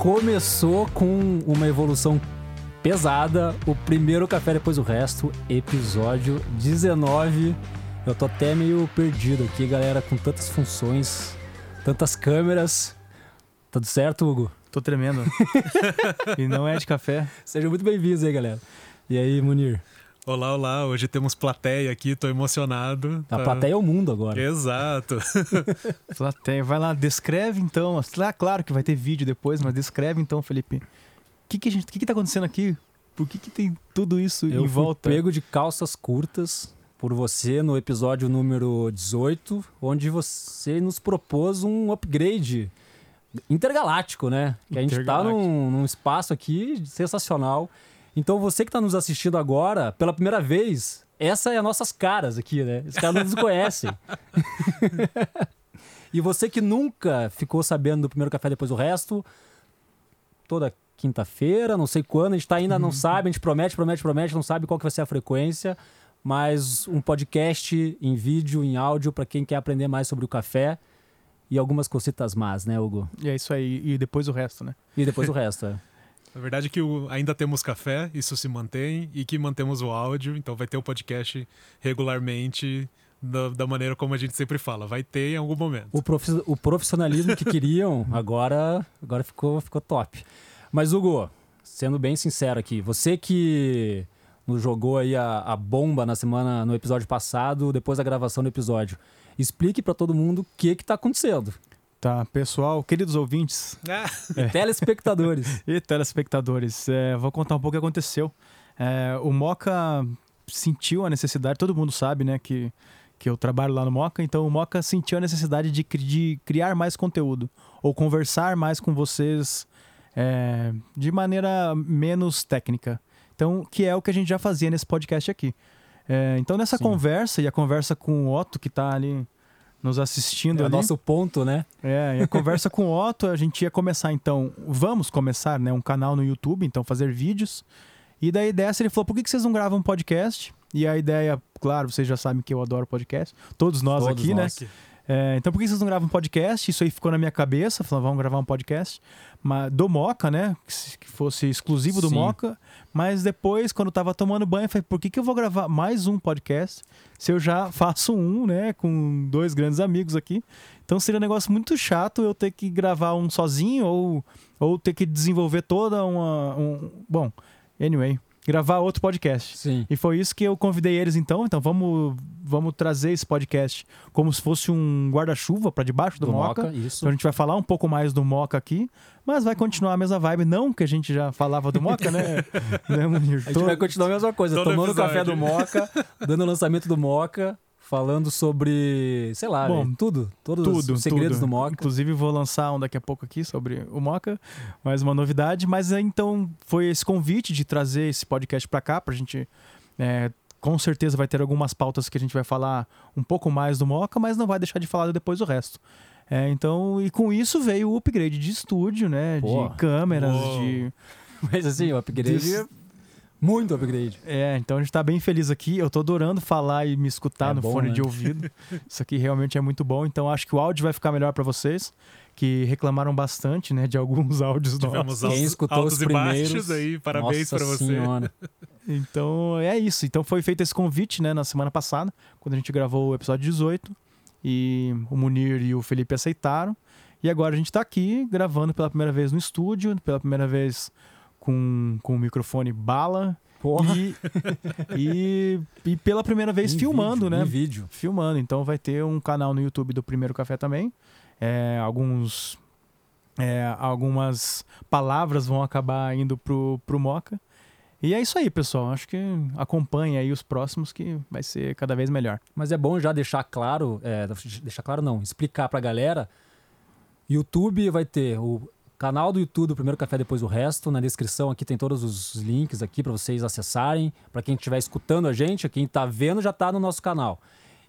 começou com uma evolução pesada. O primeiro café depois o resto, episódio 19. Eu tô até meio perdido aqui, galera, com tantas funções, tantas câmeras. Tudo certo, Hugo? Tô tremendo. e não é de café. Sejam muito bem-vindos aí, galera. E aí, Munir? Olá, olá. Hoje temos plateia aqui, tô emocionado. A tá... plateia é o mundo agora. Exato. plateia, vai lá, descreve então. Claro que vai ter vídeo depois, mas descreve então, Felipe. O que, que, a gente, que, que tá acontecendo aqui? Por que, que tem tudo isso Eu em volta? Eu pego de calças curtas por você no episódio número 18, onde você nos propôs um upgrade intergaláctico, né? Que a gente tá num, num espaço aqui sensacional. Então você que está nos assistindo agora, pela primeira vez, essa é as nossas caras aqui, né? Os caras não nos conhecem. e você que nunca ficou sabendo do primeiro café depois do resto, toda quinta-feira, não sei quando, a gente tá ainda não uhum. sabe, a gente promete, promete, promete, não sabe qual que vai ser a frequência, mas um podcast em vídeo, em áudio, para quem quer aprender mais sobre o café e algumas cositas más, né, Hugo? E é isso aí, e depois o resto, né? E depois o resto, é. Na verdade é que o, ainda temos café, isso se mantém, e que mantemos o áudio, então vai ter o podcast regularmente da, da, maneira como a gente sempre fala. Vai ter em algum momento. O, profi o profissionalismo que queriam agora, agora ficou, ficou top. Mas, Hugo, sendo bem sincero aqui, você que nos jogou aí a, a bomba na semana, no episódio passado, depois da gravação do episódio, explique para todo mundo o que que tá acontecendo. Tá, pessoal, queridos ouvintes. É. Telespectadores. e telespectadores. É, vou contar um pouco o que aconteceu. É, o Moca sentiu a necessidade, todo mundo sabe, né, que, que eu trabalho lá no Moca, então o Moca sentiu a necessidade de, de criar mais conteúdo, ou conversar mais com vocês é, de maneira menos técnica. Então, que é o que a gente já fazia nesse podcast aqui. É, então, nessa Sim. conversa, e a conversa com o Otto, que está ali nos assistindo é ali. nosso ponto, né? É, e a conversa com o Otto, a gente ia começar então, vamos começar, né, um canal no YouTube, então fazer vídeos. E daí dessa ele falou, por que, que vocês não gravam um podcast? E a ideia, claro, vocês já sabem que eu adoro podcast, todos nós todos aqui, né? nós. né? É, então por que vocês não gravam um podcast? Isso aí ficou na minha cabeça, falando, vamos gravar um podcast do Moca, né? Que fosse exclusivo do Sim. Moca. Mas depois, quando eu tava tomando banho, eu falei, por que, que eu vou gravar mais um podcast se eu já faço um, né? Com dois grandes amigos aqui. Então seria um negócio muito chato eu ter que gravar um sozinho ou, ou ter que desenvolver toda uma. Um... Bom, anyway gravar outro podcast. Sim. E foi isso que eu convidei eles então. Então vamos, vamos trazer esse podcast como se fosse um guarda-chuva para debaixo do, do Moca. Moca. Isso. Então a gente vai falar um pouco mais do Moca aqui, mas vai continuar a mesma vibe. Não que a gente já falava do Moca, né? né a gente vai continuar a mesma coisa, Todo tomando o café do Moca, dando o lançamento do Moca falando sobre, sei lá, Bom, tudo, todos tudo, os segredos tudo. do Moca. Inclusive vou lançar um daqui a pouco aqui sobre o Moca, mais uma novidade. Mas então foi esse convite de trazer esse podcast para cá, para a gente é, com certeza vai ter algumas pautas que a gente vai falar um pouco mais do Moca, mas não vai deixar de falar depois o resto. É, então, e com isso veio o upgrade de estúdio, né? Pô. De câmeras, Uou. de. Mas assim, o upgrade de... Muito upgrade. É, então a gente tá bem feliz aqui. Eu tô adorando falar e me escutar é no bom, fone né? de ouvido. Isso aqui realmente é muito bom. Então acho que o áudio vai ficar melhor para vocês, que reclamaram bastante, né, de alguns áudios Tivemos nossos. Quem escutou os primeiros aí, parabéns para você. Senhora. Então é isso. Então foi feito esse convite, né, na semana passada, quando a gente gravou o episódio 18, e o Munir e o Felipe aceitaram. E agora a gente tá aqui gravando pela primeira vez no estúdio, pela primeira vez com, com o microfone bala. Porra. E, e, e pela primeira vez em filmando, vídeo, né? Em vídeo. Filmando. Então vai ter um canal no YouTube do Primeiro Café também. É, alguns. É, algumas palavras vão acabar indo pro, pro Moca. E é isso aí, pessoal. Acho que acompanhe aí os próximos que vai ser cada vez melhor. Mas é bom já deixar claro, é, deixar claro não, explicar pra galera. YouTube vai ter o Canal do YouTube, o primeiro café depois o resto. Na descrição aqui tem todos os links aqui para vocês acessarem. Para quem estiver escutando a gente, quem está vendo já está no nosso canal.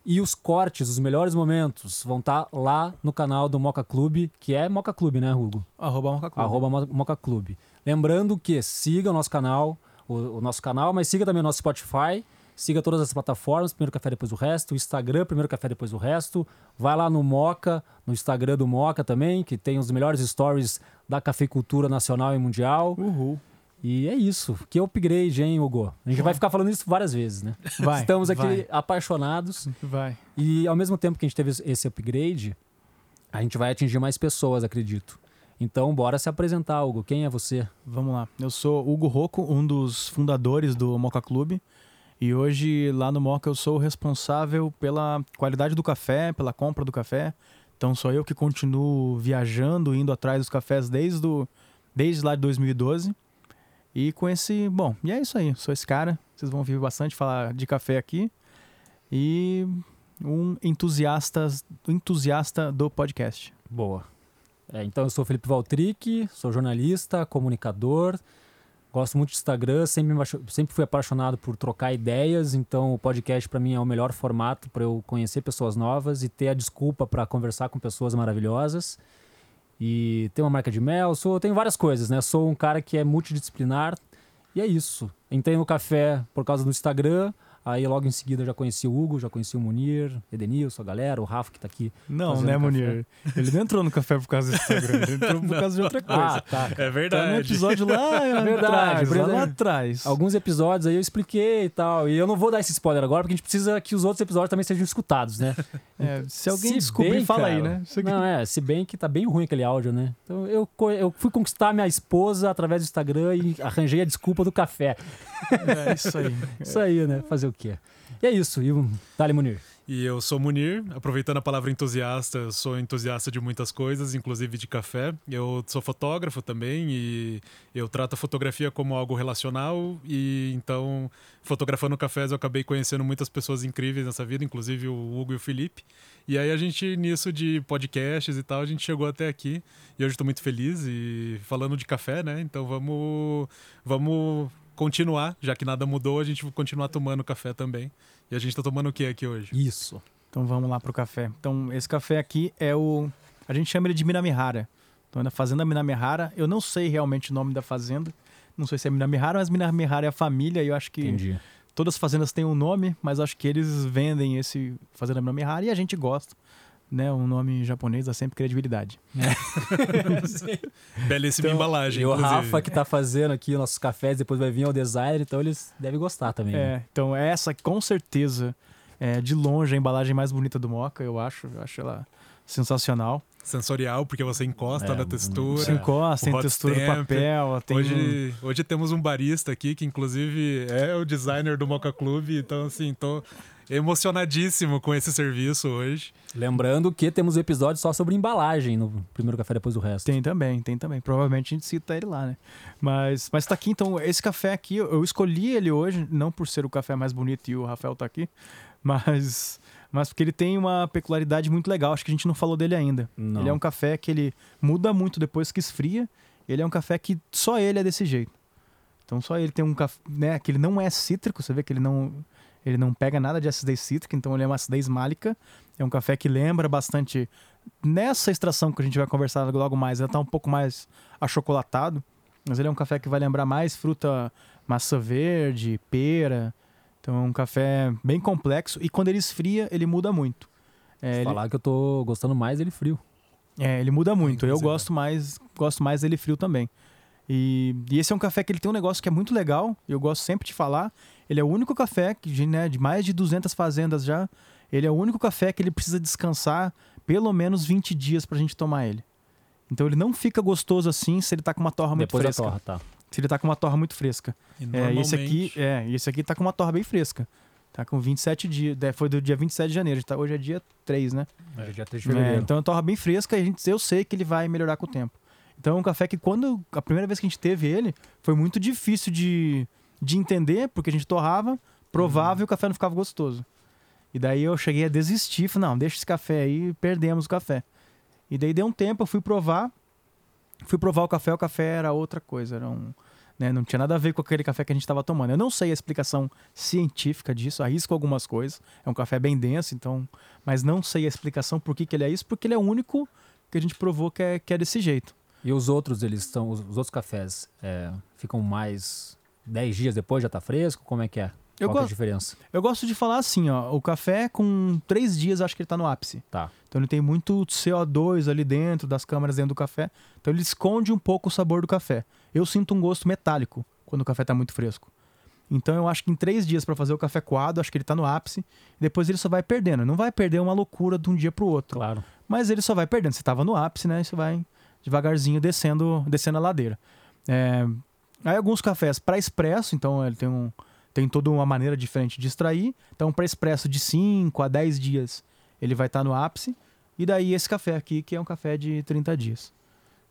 E os cortes, os melhores momentos, vão estar tá lá no canal do Moca Clube, que é Moca Clube, né, Hugo? Arroba Moca Clube. Arroba Moca Clube. Lembrando que siga o nosso canal, o, o nosso canal, mas siga também o nosso Spotify Siga todas as plataformas, Primeiro Café Depois o Resto, o Instagram, Primeiro Café Depois o Resto. Vai lá no Moca, no Instagram do Moca também, que tem os melhores stories da cafeicultura nacional e mundial. Uhul. E é isso. Que upgrade, hein, Hugo? A gente vai ficar falando isso várias vezes, né? Vai, Estamos aqui vai. apaixonados. Vai. E ao mesmo tempo que a gente teve esse upgrade, a gente vai atingir mais pessoas, acredito. Então, bora se apresentar, Hugo. Quem é você? Vamos lá. Eu sou Hugo Rocco, um dos fundadores do Moca Clube. E hoje, lá no Moca, eu sou o responsável pela qualidade do café, pela compra do café. Então, sou eu que continuo viajando, indo atrás dos cafés desde, o, desde lá de 2012. E com esse. Bom, e é isso aí. Sou esse cara. Vocês vão ouvir bastante falar de café aqui. E um entusiasta, entusiasta do podcast. Boa. É, então, eu sou Felipe Valtric, sou jornalista, comunicador. Gosto muito de Instagram, sempre, sempre fui apaixonado por trocar ideias, então o podcast para mim é o melhor formato para eu conhecer pessoas novas e ter a desculpa para conversar com pessoas maravilhosas. E ter uma marca de mel, sou, tenho várias coisas, né? Sou um cara que é multidisciplinar e é isso. Entrei no café por causa do Instagram, aí logo em seguida já conheci o Hugo, já conheci o Munir, Edenilson, a galera, o Rafa que tá aqui. Não, né, café. Munir? Ele não entrou no café por causa do Instagram, ele entrou por causa de outra coisa. Ah, tá. É Tá no verdade. episódio lá Verdade, atrás, lá, verdade. lá atrás. Alguns episódios aí eu expliquei e tal. E eu não vou dar esse spoiler agora, porque a gente precisa que os outros episódios também sejam escutados, né? É, se alguém Se descobrir, bem, fala aí, cara. né? Isso aqui- Não, é, se bem que tá bem ruim aquele áudio, né? Então eu, eu fui conquistar minha esposa através do Instagram e arranjei a desculpa do café. É isso aí. Isso aí, né? Fazer o quê? E é isso. E o Dali Munir. E eu sou Munir, aproveitando a palavra entusiasta, eu sou entusiasta de muitas coisas, inclusive de café. Eu sou fotógrafo também e eu trato a fotografia como algo relacional e então fotografando cafés eu acabei conhecendo muitas pessoas incríveis nessa vida, inclusive o Hugo e o Felipe. E aí a gente nisso de podcasts e tal, a gente chegou até aqui e hoje estou muito feliz e falando de café, né? Então vamos vamos continuar, já que nada mudou, a gente vai continuar tomando café também. E a gente tá tomando o que aqui hoje? Isso. Então vamos lá pro café. Então, esse café aqui é o. A gente chama ele de Minamihara. Então, é na Fazenda Minamihara. Eu não sei realmente o nome da fazenda. Não sei se é Minamihara, mas Minamihara é a família. E eu acho que Entendi. todas as fazendas têm um nome, mas acho que eles vendem esse Fazenda Minamihara e a gente gosta. Né? Um nome japonês dá sempre credibilidade. Belíssima Então, embalagem, E o inclusive. Rafa que tá fazendo aqui nossos cafés, depois vai vir ao designer, então eles devem gostar também. né? É, então essa com certeza é de longe a embalagem mais bonita do Moca, eu acho. Eu acho ela sensacional. Sensorial, porque você encosta É, na textura. Se encosta, o tem textura do stamp. papel. Tem um- Hoje, hoje temos um barista aqui que, inclusive, é o designer do Mocha Club. Então, assim, tô emocionadíssimo com esse serviço hoje. Lembrando que temos um episódio só sobre embalagem no primeiro café depois do resto. Tem também, tem também. Provavelmente a gente cita ele lá, né? Mas, mas tá aqui, então, esse café aqui, eu eu escolhi ele hoje, não por ser o café mais bonito e o Rafael tá aqui, mas, mas porque ele tem uma peculiaridade muito legal. Acho que a gente não falou dele ainda. Não. Ele é um café que ele muda muito depois que esfria. Ele é um café que só ele é desse jeito. Então só ele tem um café, né, que ele não é cítrico, você vê que ele não ele não pega nada de acidez cítrica, então ele é uma acidez málica. É um café que lembra bastante nessa extração que a gente vai conversar logo mais, ele tá um pouco mais achocolatado, mas ele é um café que vai lembrar mais fruta maçã verde, pera. Então é um café bem complexo e quando ele esfria, ele muda muito. É, ele- Falar que eu tô gostando mais dele frio. é, ele muda muito. Eu gosto mais, gosto mais dele frio também. E, e esse é um café que ele tem um negócio que é muito legal. Eu gosto sempre de falar. Ele é o único café que, de, né, de mais de 200 fazendas já. Ele é o único café que ele precisa descansar pelo menos 20 dias pra gente tomar ele. Então ele não fica gostoso assim se ele tá com uma torra muito depois fresca. da torra, tá. Se ele tá com uma torra muito fresca. E É, esse aqui, é, esse aqui tá com uma torra bem fresca. Tá com 27 dias. é, Foi do dia 27 de janeiro. Tá, hoje é dia 3, né? É, dia 3 de É, fevereiro. então é uma torra bem fresca e a gente, eu sei que ele vai melhorar com o tempo. Então é um café que quando a primeira vez que a gente teve ele, foi muito difícil de, de entender, porque a gente torrava, provava e o café não ficava gostoso. E daí eu cheguei a desistir, falei, não, deixa esse café aí, perdemos o café. E daí deu um tempo, eu fui provar, fui provar o café, o café era outra coisa, era um, né, não tinha nada a ver com aquele café que a gente estava tomando. Eu não sei a explicação científica disso, arrisco algumas coisas. É um café bem denso, então, mas não sei a explicação por que, que ele é isso, porque ele é o único que a gente provou que é, que é desse jeito. E os outros, eles estão. Os, os outros cafés é, ficam mais 10 dias depois, já tá fresco? Como é que é? Eu, Qual que é a gosto, diferença? eu gosto de falar assim, ó. O café com três dias acho que ele tá no ápice. Tá. Então ele tem muito CO2 ali dentro, das câmaras dentro do café. Então ele esconde um pouco o sabor do café. Eu sinto um gosto metálico quando o café tá muito fresco. Então eu acho que em três dias para fazer o café coado, acho que ele tá no ápice. Depois ele só vai perdendo. Não vai perder uma loucura de um dia pro outro. Claro. Mas ele só vai perdendo. Você tava no ápice, né? Você vai devagarzinho descendo, descendo a ladeira. É, Aí alguns cafés para expresso, então ele tem um tem toda uma maneira diferente de extrair. Então para expresso de 5 a 10 dias ele vai estar no ápice. E daí esse café aqui que é um café de 30 dias.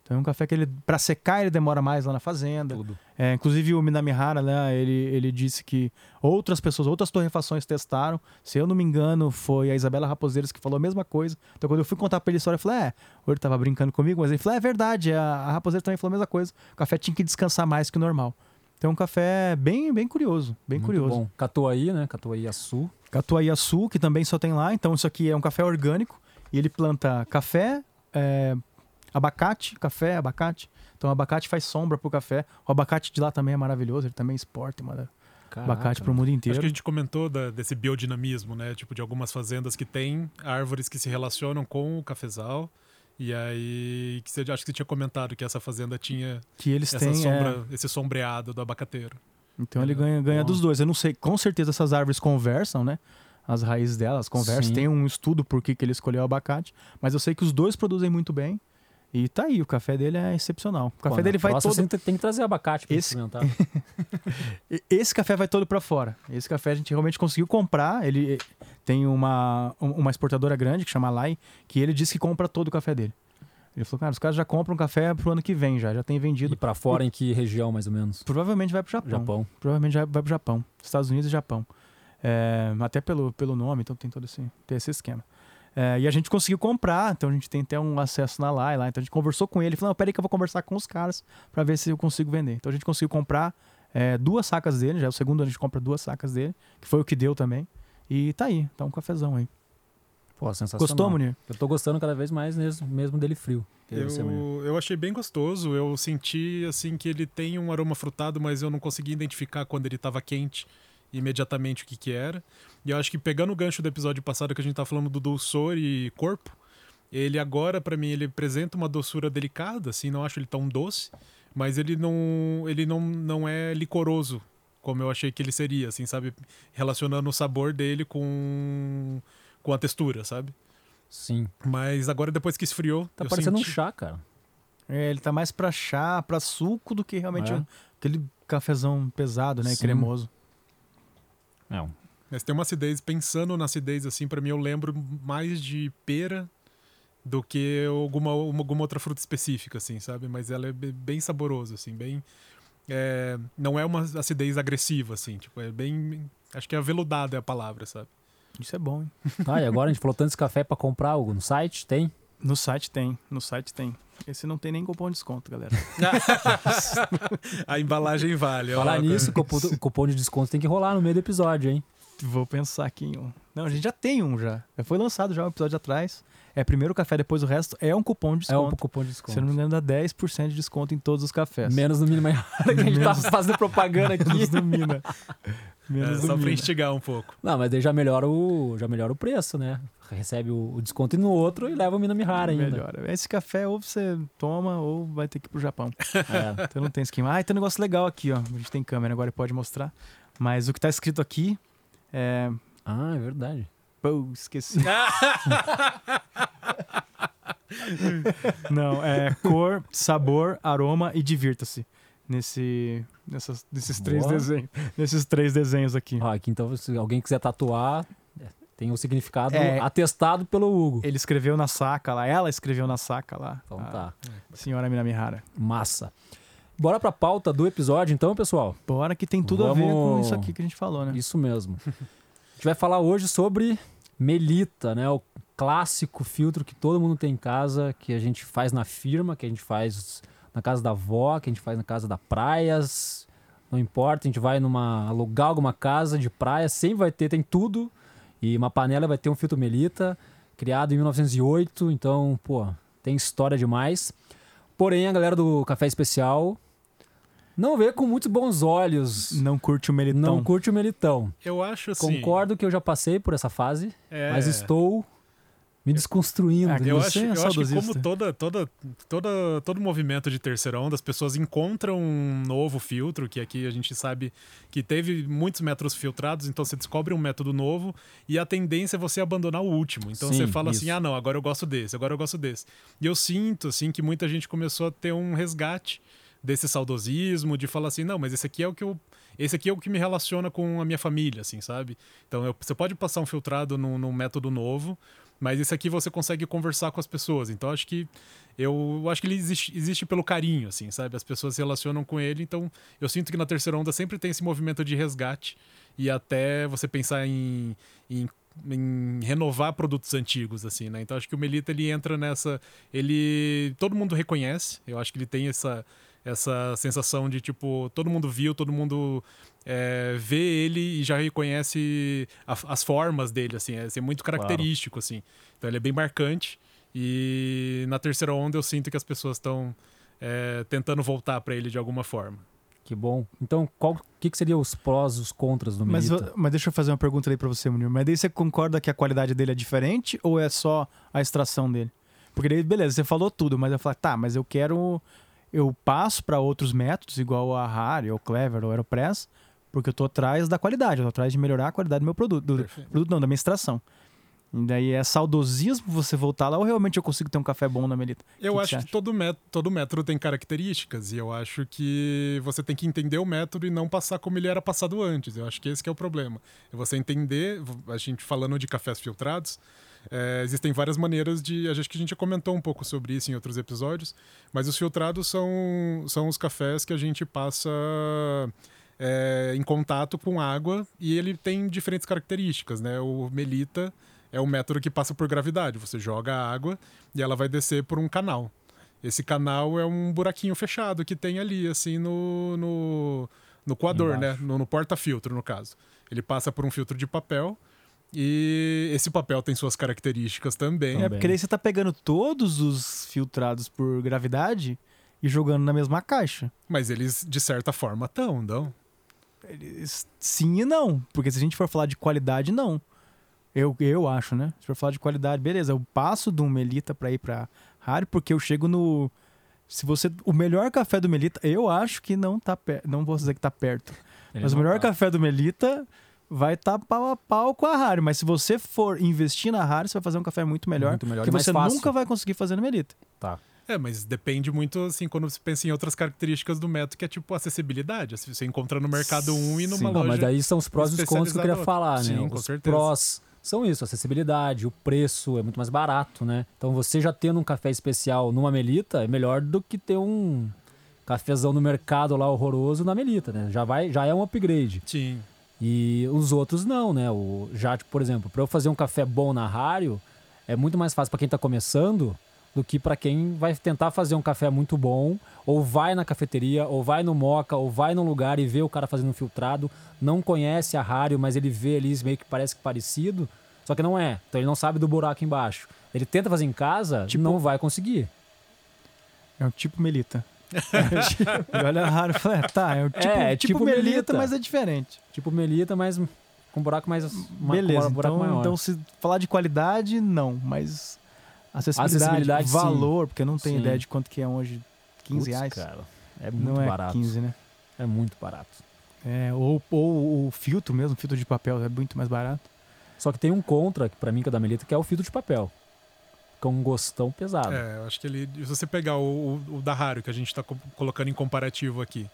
Então é um café que ele para secar ele demora mais lá na fazenda. Tudo. É, inclusive o Minamihara, né, ele, ele disse que outras pessoas, outras torrefações testaram. Se eu não me engano, foi a Isabela Raposeiras que falou a mesma coisa. Então quando eu fui contar pra ele a história, eu falei, é, ele tava brincando comigo, mas ele falou, é verdade, a, a Raposeira também falou a mesma coisa. O café tinha que descansar mais que o normal. Então é um café bem, bem curioso, bem Muito curioso. bom. Catuaí, né? Catuaí Açu. Catuaiaçu, que também só tem lá. Então isso aqui é um café orgânico. E ele planta café, é, abacate, café, abacate. Então o abacate faz sombra pro café. O abacate de lá também é maravilhoso, ele também exporta mano, abacate pro mundo Acho inteiro. que a gente comentou da- desse biodinamismo, né? Tipo, de algumas fazendas que têm árvores que se relacionam com o cafezal. E aí, que você, acho que você tinha comentado que essa fazenda tinha Que eles essa têm. é, sombra, esse sombreado do abacateiro. Então ele ganha, ganha Bom. dos dois. Eu não sei, com certeza essas árvores conversam, né? As raízes delas conversam. Sim. Tem um estudo por que, que ele escolheu o abacate. Mas eu sei que os dois produzem muito bem. E tá aí, o café dele é excepcional. O café Pô, dele vai todo. Você tem que trazer abacate pra Esse- experimentar. Esse café vai todo pra fora. Esse café a gente realmente conseguiu comprar. Ele tem uma, um- uma exportadora grande que chama Lai, que ele disse que compra todo o café dele. Ele falou, cara, os caras já compram café pro ano que vem já, já tem vendido. e pra fora em que região, mais ou menos? Provavelmente vai pro Japão. Japão. Provavelmente já vai pro Japão. Estados Unidos e Japão. É, até pelo, pelo nome, então tem todo esse, tem esse esquema. É, e a gente conseguiu comprar, então a gente tem até um acesso na Lai lá. Então a gente conversou com ele, falou, não, peraí que eu vou conversar com os caras pra ver se eu consigo vender. Então a gente conseguiu comprar é, duas sacas dele, já é o segundo ano a gente compra duas sacas dele, que foi o que deu também. E tá aí, tá um cafezão aí. Pô, sensacional. Gostou, Munir? Eu tô gostando cada vez mais mesmo, mesmo dele frio. Eu, eu achei bem gostoso. Eu senti assim que ele tem um aroma frutado, mas eu não consegui identificar quando ele estava quente imediatamente o que que era. E eu acho que pegando o gancho do episódio passado que a gente tá falando do dulçor e corpo, ele agora para mim ele apresenta uma doçura delicada, assim, não acho ele tão doce, mas ele não ele não, não é licoroso como eu achei que ele seria, assim, sabe, relacionando o sabor dele com com a textura, sabe? Sim. Mas agora depois que esfriou, Tá parecendo senti... um chá, cara. É, ele tá mais pra chá, pra suco do que realmente É. um- aquele cafezão pesado, né? Sim. Cremoso. É, um Mas tem uma acidez, pensando na acidez, assim, pra mim eu lembro mais de pera do que alguma, uma- alguma outra fruta específica, assim, sabe? Mas ela é be- bem saborosa, assim, bem... é, não é uma acidez agressiva, assim, tipo, é bem... Acho que é aveludada é a palavra, sabe? Isso é bom, hein? Tá, e agora a gente falou tanto desse café pra comprar algo no site? Tem? No site tem, no site tem. Esse não tem nem cupom de desconto, galera. A embalagem vale. Falar nisso, cupom, cupom de desconto tem que rolar no meio do episódio, hein? Vou pensar aqui em um. Não, a gente já tem um. Já foi lançado já um episódio atrás. É primeiro o café, depois o resto. É um cupom de É um desconto. cupom de Se desconto. eu não me engano, dá 10% de desconto em todos os cafés. Menos no mínimo que a gente tá fazendo propaganda aqui. Menos do Mina. É, Menos do só pra Mina. instigar um pouco. Não, mas daí já melhora o, já melhora o preço, né? Recebe o, o desconto no outro e leva o Minamihara ainda. Melhor. Esse café ou você toma ou vai ter que ir pro Japão. É. Então não tem esquema. Ah, tem um negócio legal aqui, ó. A gente tem câmera agora e pode mostrar. Mas o que tá escrito aqui é. Ah, é verdade. Pô, esqueci. Não, é cor, sabor, aroma e divirta-se. Nesse, nessas, nesses três Boa. desenhos. Nesses três desenhos aqui. Ó, aqui então, se alguém quiser tatuar, é, tem o significado É. atestado pelo Hugo. Ele escreveu na saca lá, ela escreveu na saca lá. Então a tá, Senhora Minamihara. massa. Bora pra pauta do episódio então, pessoal? Bora que tem tudo a ver com Vamos- isso aqui que a gente falou, né? Isso mesmo. Gente vai falar hoje sobre Melita, né? O clássico filtro que todo mundo tem em casa, que a gente faz na firma, que a gente faz na casa da avó, que a gente faz na casa da praias. Não importa, a gente vai numa alugar alguma casa de praia, sempre vai ter, tem tudo. E uma panela vai ter um filtro Melita, criado em 1908, então, pô, tem história demais. Porém, a galera do Café Especial não vê com muitos bons olhos. Não curte o melitão. Não curte o melitão. Eu acho assim. Concordo que eu já passei por essa fase, é, mas estou me desconstruindo. Eu acho, é eu acho que como toda, toda, toda, todo movimento de terceira onda, as pessoas encontram um novo filtro, que aqui a gente sabe que teve muitos métodos filtrados, então você descobre um método novo e a tendência é você abandonar o último. Então Sim, você fala assim, isso. ah não, agora eu gosto desse, agora eu gosto desse. E eu sinto assim que muita gente começou a ter um resgate desse saudosismo, de falar assim, não, mas esse aqui é o que eu esse aqui é o que me relaciona com a minha família, assim, sabe? Então eu- você pode passar um filtrado num, num método novo, mas esse aqui você consegue conversar com as pessoas. Então acho que eu acho que ele existe, existe pelo carinho, assim, sabe? As pessoas se relacionam com ele. Então eu sinto que na terceira onda sempre tem esse movimento de resgate e até você pensar em, em, em renovar produtos antigos, assim, né? Então acho que o Melita ele entra nessa, ele todo mundo reconhece. Eu acho que ele tem essa essa sensação de tipo todo mundo viu, todo mundo é, vê ele e já reconhece a- as formas dele, assim, é, assim, muito característico, assim. Então ele é bem marcante e na terceira onda eu sinto que as pessoas estão é, tentando voltar para ele de alguma forma. Que bom. Então, qual que, que seriam os prós e os contras do Mas, Melita? mas deixa eu fazer uma pergunta aí pra você, Munir. Mas daí você concorda que a qualidade dele é diferente ou é só a extração dele? Porque daí, beleza, você falou tudo, mas eu falo, tá, mas eu quero. Eu passo pra outros métodos, igual a Harry, ou Clever, ou Aeropress, porque eu tô atrás da qualidade, eu tô atrás de melhorar a qualidade do meu produto. Do, produto não, da minha extração. E daí é saudosismo você voltar lá ou realmente eu consigo ter um café bom na Melita? Eu Que que acho que acha? todo, mét todo método tem características e eu acho que você tem que entender o método e não passar como ele era passado antes. Eu acho que esse que é o problema. É você entender, a gente falando de cafés filtrados, é, existem várias maneiras de. Acho que a gente já comentou um pouco sobre isso em outros episódios, mas os filtrados são, são os cafés que a gente passa é, em contato com água e ele tem diferentes características, né? O Melita é o método que passa por gravidade. Você joga a água e ela vai descer por um canal. Esse canal é um buraquinho fechado que tem ali, assim, no, no, no coador, né? Embaixo. No, no porta-filtro, no caso. Ele passa por um filtro de papel e esse papel tem suas características também. É, Também. porque daí você tá pegando todos os filtrados por gravidade e jogando na mesma caixa. Mas eles, de certa forma, estão, não? Eles- Sim e não. Porque se a gente for falar de qualidade, não. Eu, eu acho, né? Se for falar de qualidade, beleza. Eu passo de um Melita pra ir pra Harry, porque eu chego no. Se você. O melhor café do Melita, eu acho que não tá perto. Não vou dizer que tá perto. Ele mas o melhor tá. café do Melita vai estar tá pau a pau com a Harry. Mas se você for investir na Harry, você vai fazer um café muito melhor. Muito melhor que você fácil. nunca vai conseguir fazer no Melita. Tá. É, mas depende muito, assim, quando você pensa em outras características do método, que é tipo acessibilidade. Assim, Você encontra no mercado um e numa Sim. loja. Não, mas daí são os prós e os contras que eu queria falar, né? Sim, com os certeza. prós são isso, acessibilidade, o preço é muito mais barato, né? Então você já tendo um café especial numa Melita é melhor do que ter um cafezão no mercado lá horroroso na Melita, né? Já vai, já é um upgrade. Sim. E os outros não, né? O já, tipo, por exemplo, para eu fazer um café bom na Rário, é muito mais fácil para quem tá começando do que para quem vai tentar fazer um café muito bom, ou vai na cafeteria, ou vai no Moca, ou vai num lugar e vê o cara fazendo um filtrado, não conhece a Rário, mas ele vê ali meio que parece que parecido, só que não é. Então ele não sabe do buraco embaixo. Ele tenta fazer em casa, Tipo- não vai conseguir. É um tipo Melita. E olha e fala, é, tá, é um tipo, É, tipo, tipo Melita, Melita. mas é diferente. Tipo Melita, mas com buraco mais Beleza, buraco então, maior. então se falar de qualidade, não, mas acessibilidade, Acessibilidade, sim. valor, porque eu não tenho Sim. ideia de quanto que é hoje, 15 Putz, reais. cara, é muito não é barato. 15, né? É muito barato. É, ou, ou o filtro mesmo, filtro de papel é muito mais barato. Só que tem um contra, pra mim, que é da Melita, que é o filtro de papel. Com um gostão pesado. É, eu acho que ele. Se você pegar o, o, o da Hario, que a gente tá co- colocando em comparativo aqui,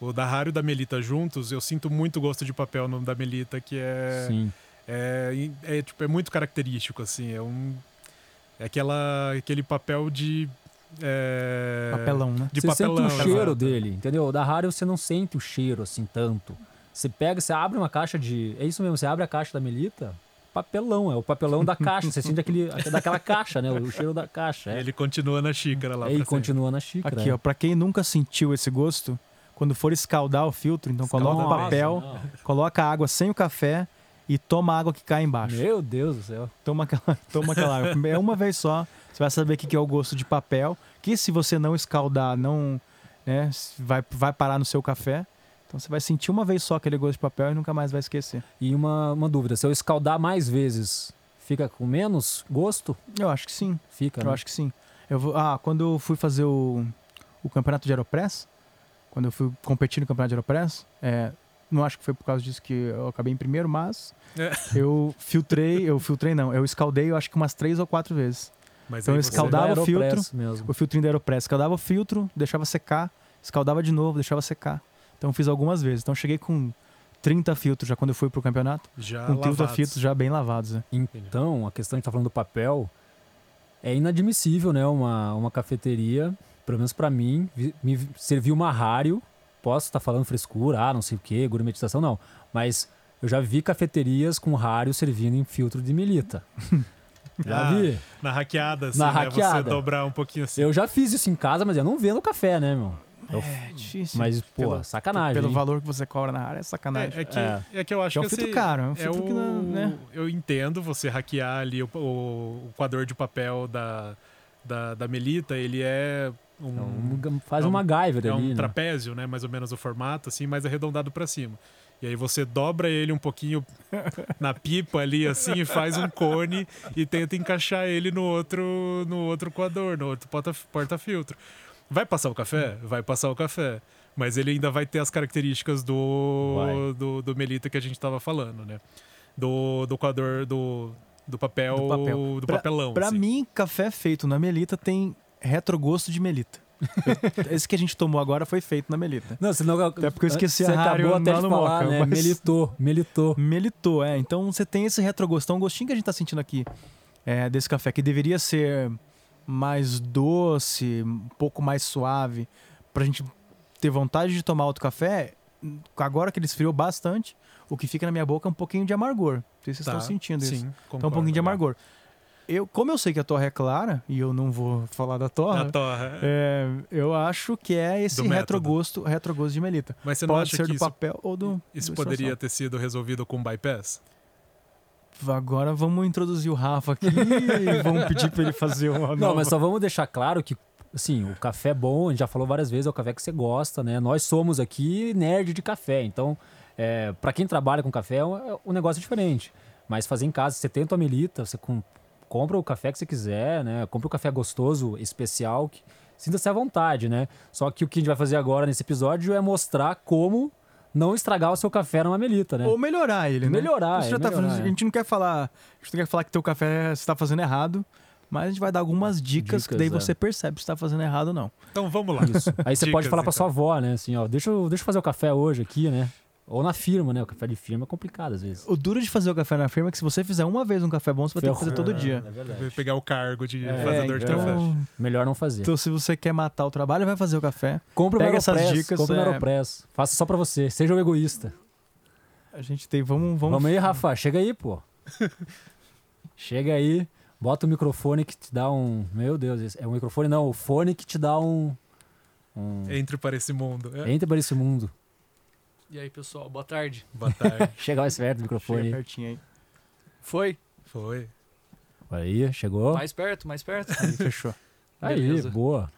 o da Hario e o da Melita juntos, eu sinto muito gosto de papel no da Melita, que é. Sim. É, é, tipo, é muito característico, assim. É um. É aquela, aquele papel de. é, Papelão, né? De você papelão. sente o cheiro exato. dele, entendeu? O Da Hario você não sente o cheiro assim tanto. Você pega, você abre uma caixa de. É isso mesmo, você abre a caixa da Melita, papelão, é o papelão da caixa. Você sente aquele, daquela caixa, né? O cheiro da caixa. É. Ele continua na xícara lá. Pra continua na xícara. Aqui, é. ó, pra quem nunca sentiu esse gosto, quando for escaldar o filtro, então coloca o papel, não. coloca a água sem o café e toma a água que cai embaixo. Meu Deus do céu. Toma aquela, toma aquela água. É uma vez só. Você vai saber o que que é o gosto de papel. Que se você não escaldar, não né? Vai, vai parar no seu café. Então você vai sentir uma vez só aquele gosto de papel e nunca mais vai esquecer. E uma, uma dúvida, se eu escaldar mais vezes, fica com menos gosto? Eu acho que sim. Fica, Eu né? acho que sim. Eu vou, ah, quando eu fui fazer o, o campeonato de Aeropress, quando eu fui competir no campeonato de Aeropress, é, não acho que foi por causa disso que eu acabei em primeiro, mas É. eu filtrei, eu filtrei não, eu escaldei eu acho que umas três ou quatro vezes. Mas Então eu escaldava o Aeropress filtro. Mesmo. O filtrinho da Aeropress, escaldava o filtro, deixava secar, escaldava de novo, deixava secar. Então eu fiz algumas vezes. Então eu cheguei com 30 filtros já quando eu fui pro campeonato, já com 30 lavados. filtros já bem lavados. Né? Então, a questão que tá falando do papel é inadmissível, né? Uma, uma cafeteria, pelo menos pra mim, me serviu uma rário. Posso estar falando frescura, ah, não sei o quê, gourmetização, não. Mas eu já vi cafeterias com rário servindo em filtro de melita. já Ah, vi. Na hackeada, assim, Na né? hackeada. Você dobrar um pouquinho assim. Eu já fiz isso em casa, mas eu não vendo café, né, meu? Eu- É difícil. mas, pô, Pelo- sacanagem. Pelo hein? valor que você cobra na área, é sacanagem. É, é que, É. é. que eu acho É um que filtro assim, caro, é um é filtro que o- não- né? Eu entendo você hackear ali o, o, o coador de papel da, da, da Melita, ele é um, É um- faz é um um- MacGyver é um ali, né? trapézio, né? Mais ou menos o formato, assim, mais arredondado para cima. E aí você dobra ele um pouquinho na pipa ali, assim, e faz um cone e tenta encaixar ele no outro, no outro coador, no outro porta- porta-filtro. Vai passar o café? Vai passar o café. Mas ele ainda vai ter as características do, do, do Melita que a gente tava falando, né? Do, do coador, do, do papel, Do do, papel. Pra- papelão. Pra assim. mim, café feito na Melita tem retrogosto de Melita. Esse que a gente tomou agora foi feito na Melita. Não, senão, Até porque eu esqueci você a rário acabou até de no falar, Moca, né? mas- Melitou, melitou. Melitou, é. Então você tem esse retrogosto. Então, o gostinho que a gente tá sentindo aqui é, desse café, que deveria ser mais doce, um pouco mais suave, pra gente ter vontade de tomar outro café, agora que ele esfriou bastante, o que fica na minha boca é um pouquinho de amargor. Não sei se vocês Tá, estão sentindo isso. Sim, Então, um concordo. pouquinho de amargor. Eu, como eu sei que a torre é clara, e eu não vou falar da torre, torre. é, eu acho que é esse retrogosto, retrogosto de melita. Mas você não Pode acha ser que do isso, papel ou do. isso do poderia ter sido resolvido com bypass? Agora vamos introduzir o Rafa aqui e vamos pedir pra ele fazer uma Não, nova. mas só vamos deixar claro que, assim, o café é bom, a gente já falou várias vezes, é o café que você gosta, né? Nós somos aqui nerd de café, então, é, para quem trabalha com café, é um, é um negócio diferente. Mas fazer em casa, você tem tua melita, você com- compra o café que você quiser, né? Compra o café gostoso, especial, que sinta-se à vontade, né? Só que o que a gente vai fazer agora nesse episódio é mostrar como não estragar o seu café numa melita, né? Ou melhorar ele, né? Melhorar, Você é, já tá melhorar, é. A gente não quer falar. A gente não quer falar que teu café você tá fazendo errado, mas a gente vai dar algumas dicas, que daí Dicas, é. você percebe se tá fazendo errado ou não. Então vamos lá. Isso. Aí você pode Dicas, falar pra então. sua avó, né? Assim, ó, deixa eu, deixa eu fazer o café hoje aqui, né? Ou na firma, né? O café de firma é complicado às vezes. O duro de fazer o café na firma é que se você fizer uma vez um café bom, você vai ter que fazer todo É, dia. É verdade. Vai pegar o cargo de É, fazedor de então- café. Melhor não fazer. Então, se você quer matar o trabalho, vai fazer o café. Compre o pega essas Aeropress, dicas, compre o é. Aeropress. Faça só pra você. Seja o egoísta. A gente tem. Vamos. Vamos, Vamos aí, Rafa. Chega aí, pô. Chega aí. Bota o microfone que te dá um. Meu Deus, esse- é um microfone não, o fone que te dá um. um... Entre para esse mundo. É. Entra para esse mundo. E aí, pessoal, boa tarde. Boa tarde. Chega mais perto do Chega microfone. pertinho aí. Foi? Foi. Aí, chegou. Mais perto, mais perto. Aí, fechou. Aí, Beleza. boa.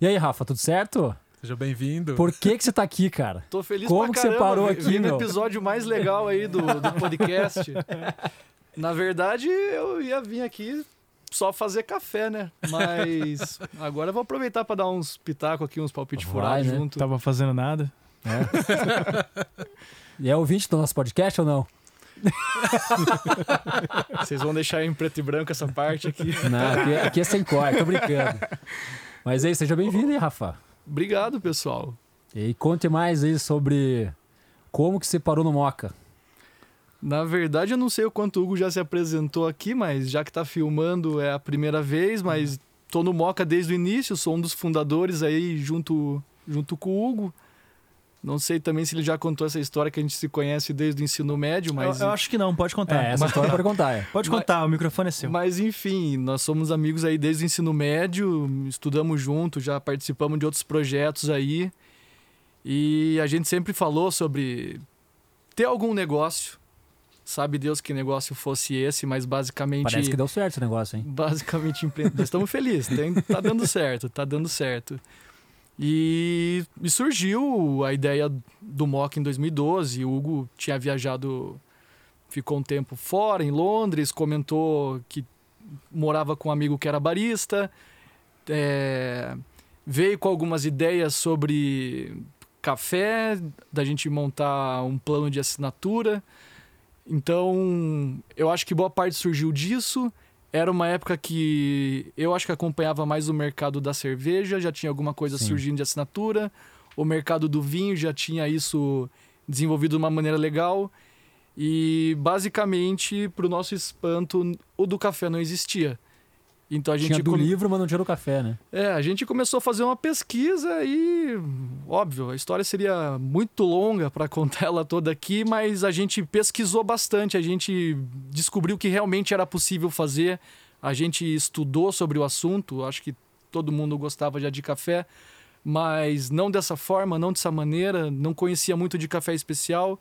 E aí, Rafa, tudo certo? Seja bem-vindo. Por que que você tá aqui, cara? Tô feliz Como pra que você caramba. parou vi- aqui, vi no meu? episódio mais legal aí do, do podcast. Na verdade, eu ia vir aqui só fazer café, né? Mas agora eu vou aproveitar pra dar uns pitacos aqui, uns palpites furados né? junto. Tava fazendo nada. E é ouvinte do nosso podcast ou não? Vocês vão deixar em preto e branco essa parte aqui. Não, aqui, é- aqui é sem corte, tô brincando. Mas aí, seja bem-vindo aí, Rafa. Obrigado, pessoal. E conte mais aí sobre como que você parou no Moca. Na verdade, eu não sei o quanto o Hugo já se apresentou aqui, mas já que tá filmando é a primeira vez, mas tô no Moca desde o início, sou um dos fundadores aí junto, junto com o Hugo. Não sei também se ele já contou essa história que a gente se conhece desde o ensino médio, mas, eu, eu acho que não, pode contar. É, essa Mas- história pode contar, é. Pode Mas- contar, o microfone é seu. mas enfim, nós somos amigos aí desde o ensino médio, estudamos juntos, já participamos de outros projetos aí. E a gente sempre falou sobre ter algum negócio. Sabe Deus que negócio fosse esse, mas basicamente Parece que deu certo esse negócio, hein? basicamente empreendedor. Estamos felizes, tem, tá dando certo, tá dando certo. E, e surgiu a ideia do Mock em 2012. O Hugo tinha viajado, ficou um tempo fora, em Londres, comentou que morava com um amigo que era barista, é, veio com algumas ideias sobre café, da gente montar um plano de assinatura. Então, eu acho que boa parte surgiu disso. Era uma época que eu acho que acompanhava mais o mercado da cerveja, já tinha alguma coisa Sim. surgindo de assinatura. O mercado do vinho já tinha isso desenvolvido de uma maneira legal. E basicamente, para o nosso espanto, o do café não existia. Então a gente Tinha do come- livro, mas não tinha do café, né? é, a gente começou a fazer uma pesquisa e, óbvio, a história seria muito longa para contar ela toda aqui, mas a gente pesquisou bastante, a gente descobriu que realmente era possível fazer, a gente estudou sobre o assunto, acho que todo mundo gostava já de café, mas não dessa forma, não dessa maneira, não conhecia muito de café especial.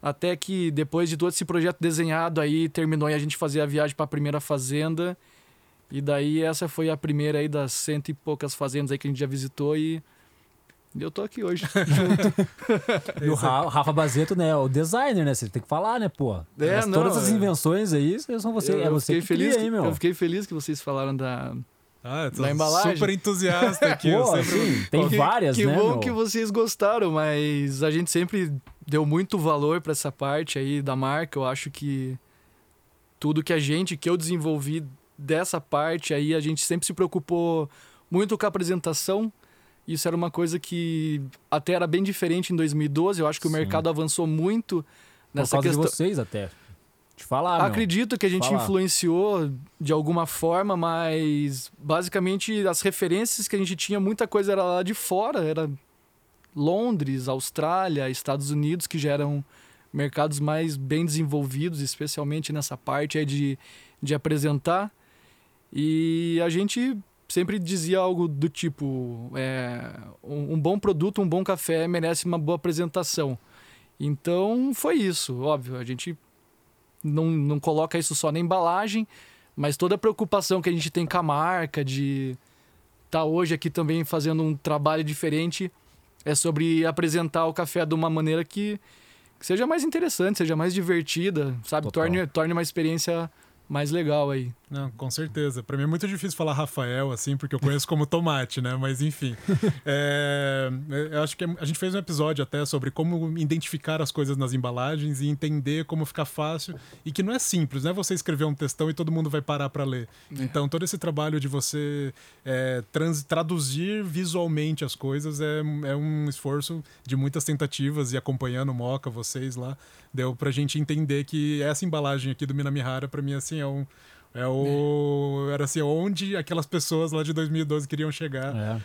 Até que depois de todo esse projeto desenhado aí, terminou e a gente fazia a viagem para a primeira fazenda. E daí essa foi a primeira aí das cento e poucas fazendas aí que a gente já visitou e eu tô aqui hoje. E o Ra- Rafa Bazeto, né? O designer, né? Você tem que falar, né, pô? É, Mas não, todas as é. invenções aí são você, eu, é eu você fiquei que feliz, cria, hein, que- meu? eu fiquei feliz que vocês falaram da Ah, eu tô Da embalagem. super entusiasta aqui. eu Pô, sempre- assim, tem que, várias, que né, bom meu? que vocês gostaram, mas a gente sempre deu muito valor para essa parte aí da marca. Eu acho que tudo que a gente, que eu desenvolvi dessa parte aí, a gente sempre se preocupou muito com a apresentação. Isso era uma coisa que até era bem diferente em 2012. Eu acho que o Sim. mercado avançou muito Por nessa causa questão. de vocês até. Te falar, meu. Acredito que a gente Fala. influenciou de alguma forma, mas basicamente as referências que a gente tinha, muita coisa era lá de fora, era Londres, Austrália, Estados Unidos, que já eram mercados mais bem desenvolvidos, especialmente nessa parte de, de apresentar. E a gente sempre dizia algo do tipo: é, um, um bom produto, um bom café merece uma boa apresentação. Então foi isso, óbvio. A gente não, não coloca isso só na embalagem, mas toda a preocupação que a gente tem com a marca, de estar hoje aqui também fazendo um trabalho diferente, é sobre apresentar o café de uma maneira que, que seja mais interessante, seja mais divertida, sabe? Total. Torne, torne uma experiência mais legal aí. Não, com certeza. Pra mim é muito difícil falar Rafael, assim, porque eu conheço como tomate, né? Mas enfim. É, eu acho que a gente fez um episódio até sobre como identificar as coisas nas embalagens e entender como ficar fácil. E que não é simples, não é você escrever um textão e todo mundo vai parar pra ler. Então, todo esse trabalho de você é, trans- traduzir visualmente as coisas é, é um esforço de muitas tentativas e acompanhando o Moca, vocês lá, deu pra gente entender que essa embalagem aqui do Minamihara, pra mim, assim, é um. É o. Era assim, onde aquelas pessoas lá de 2012 queriam chegar. É.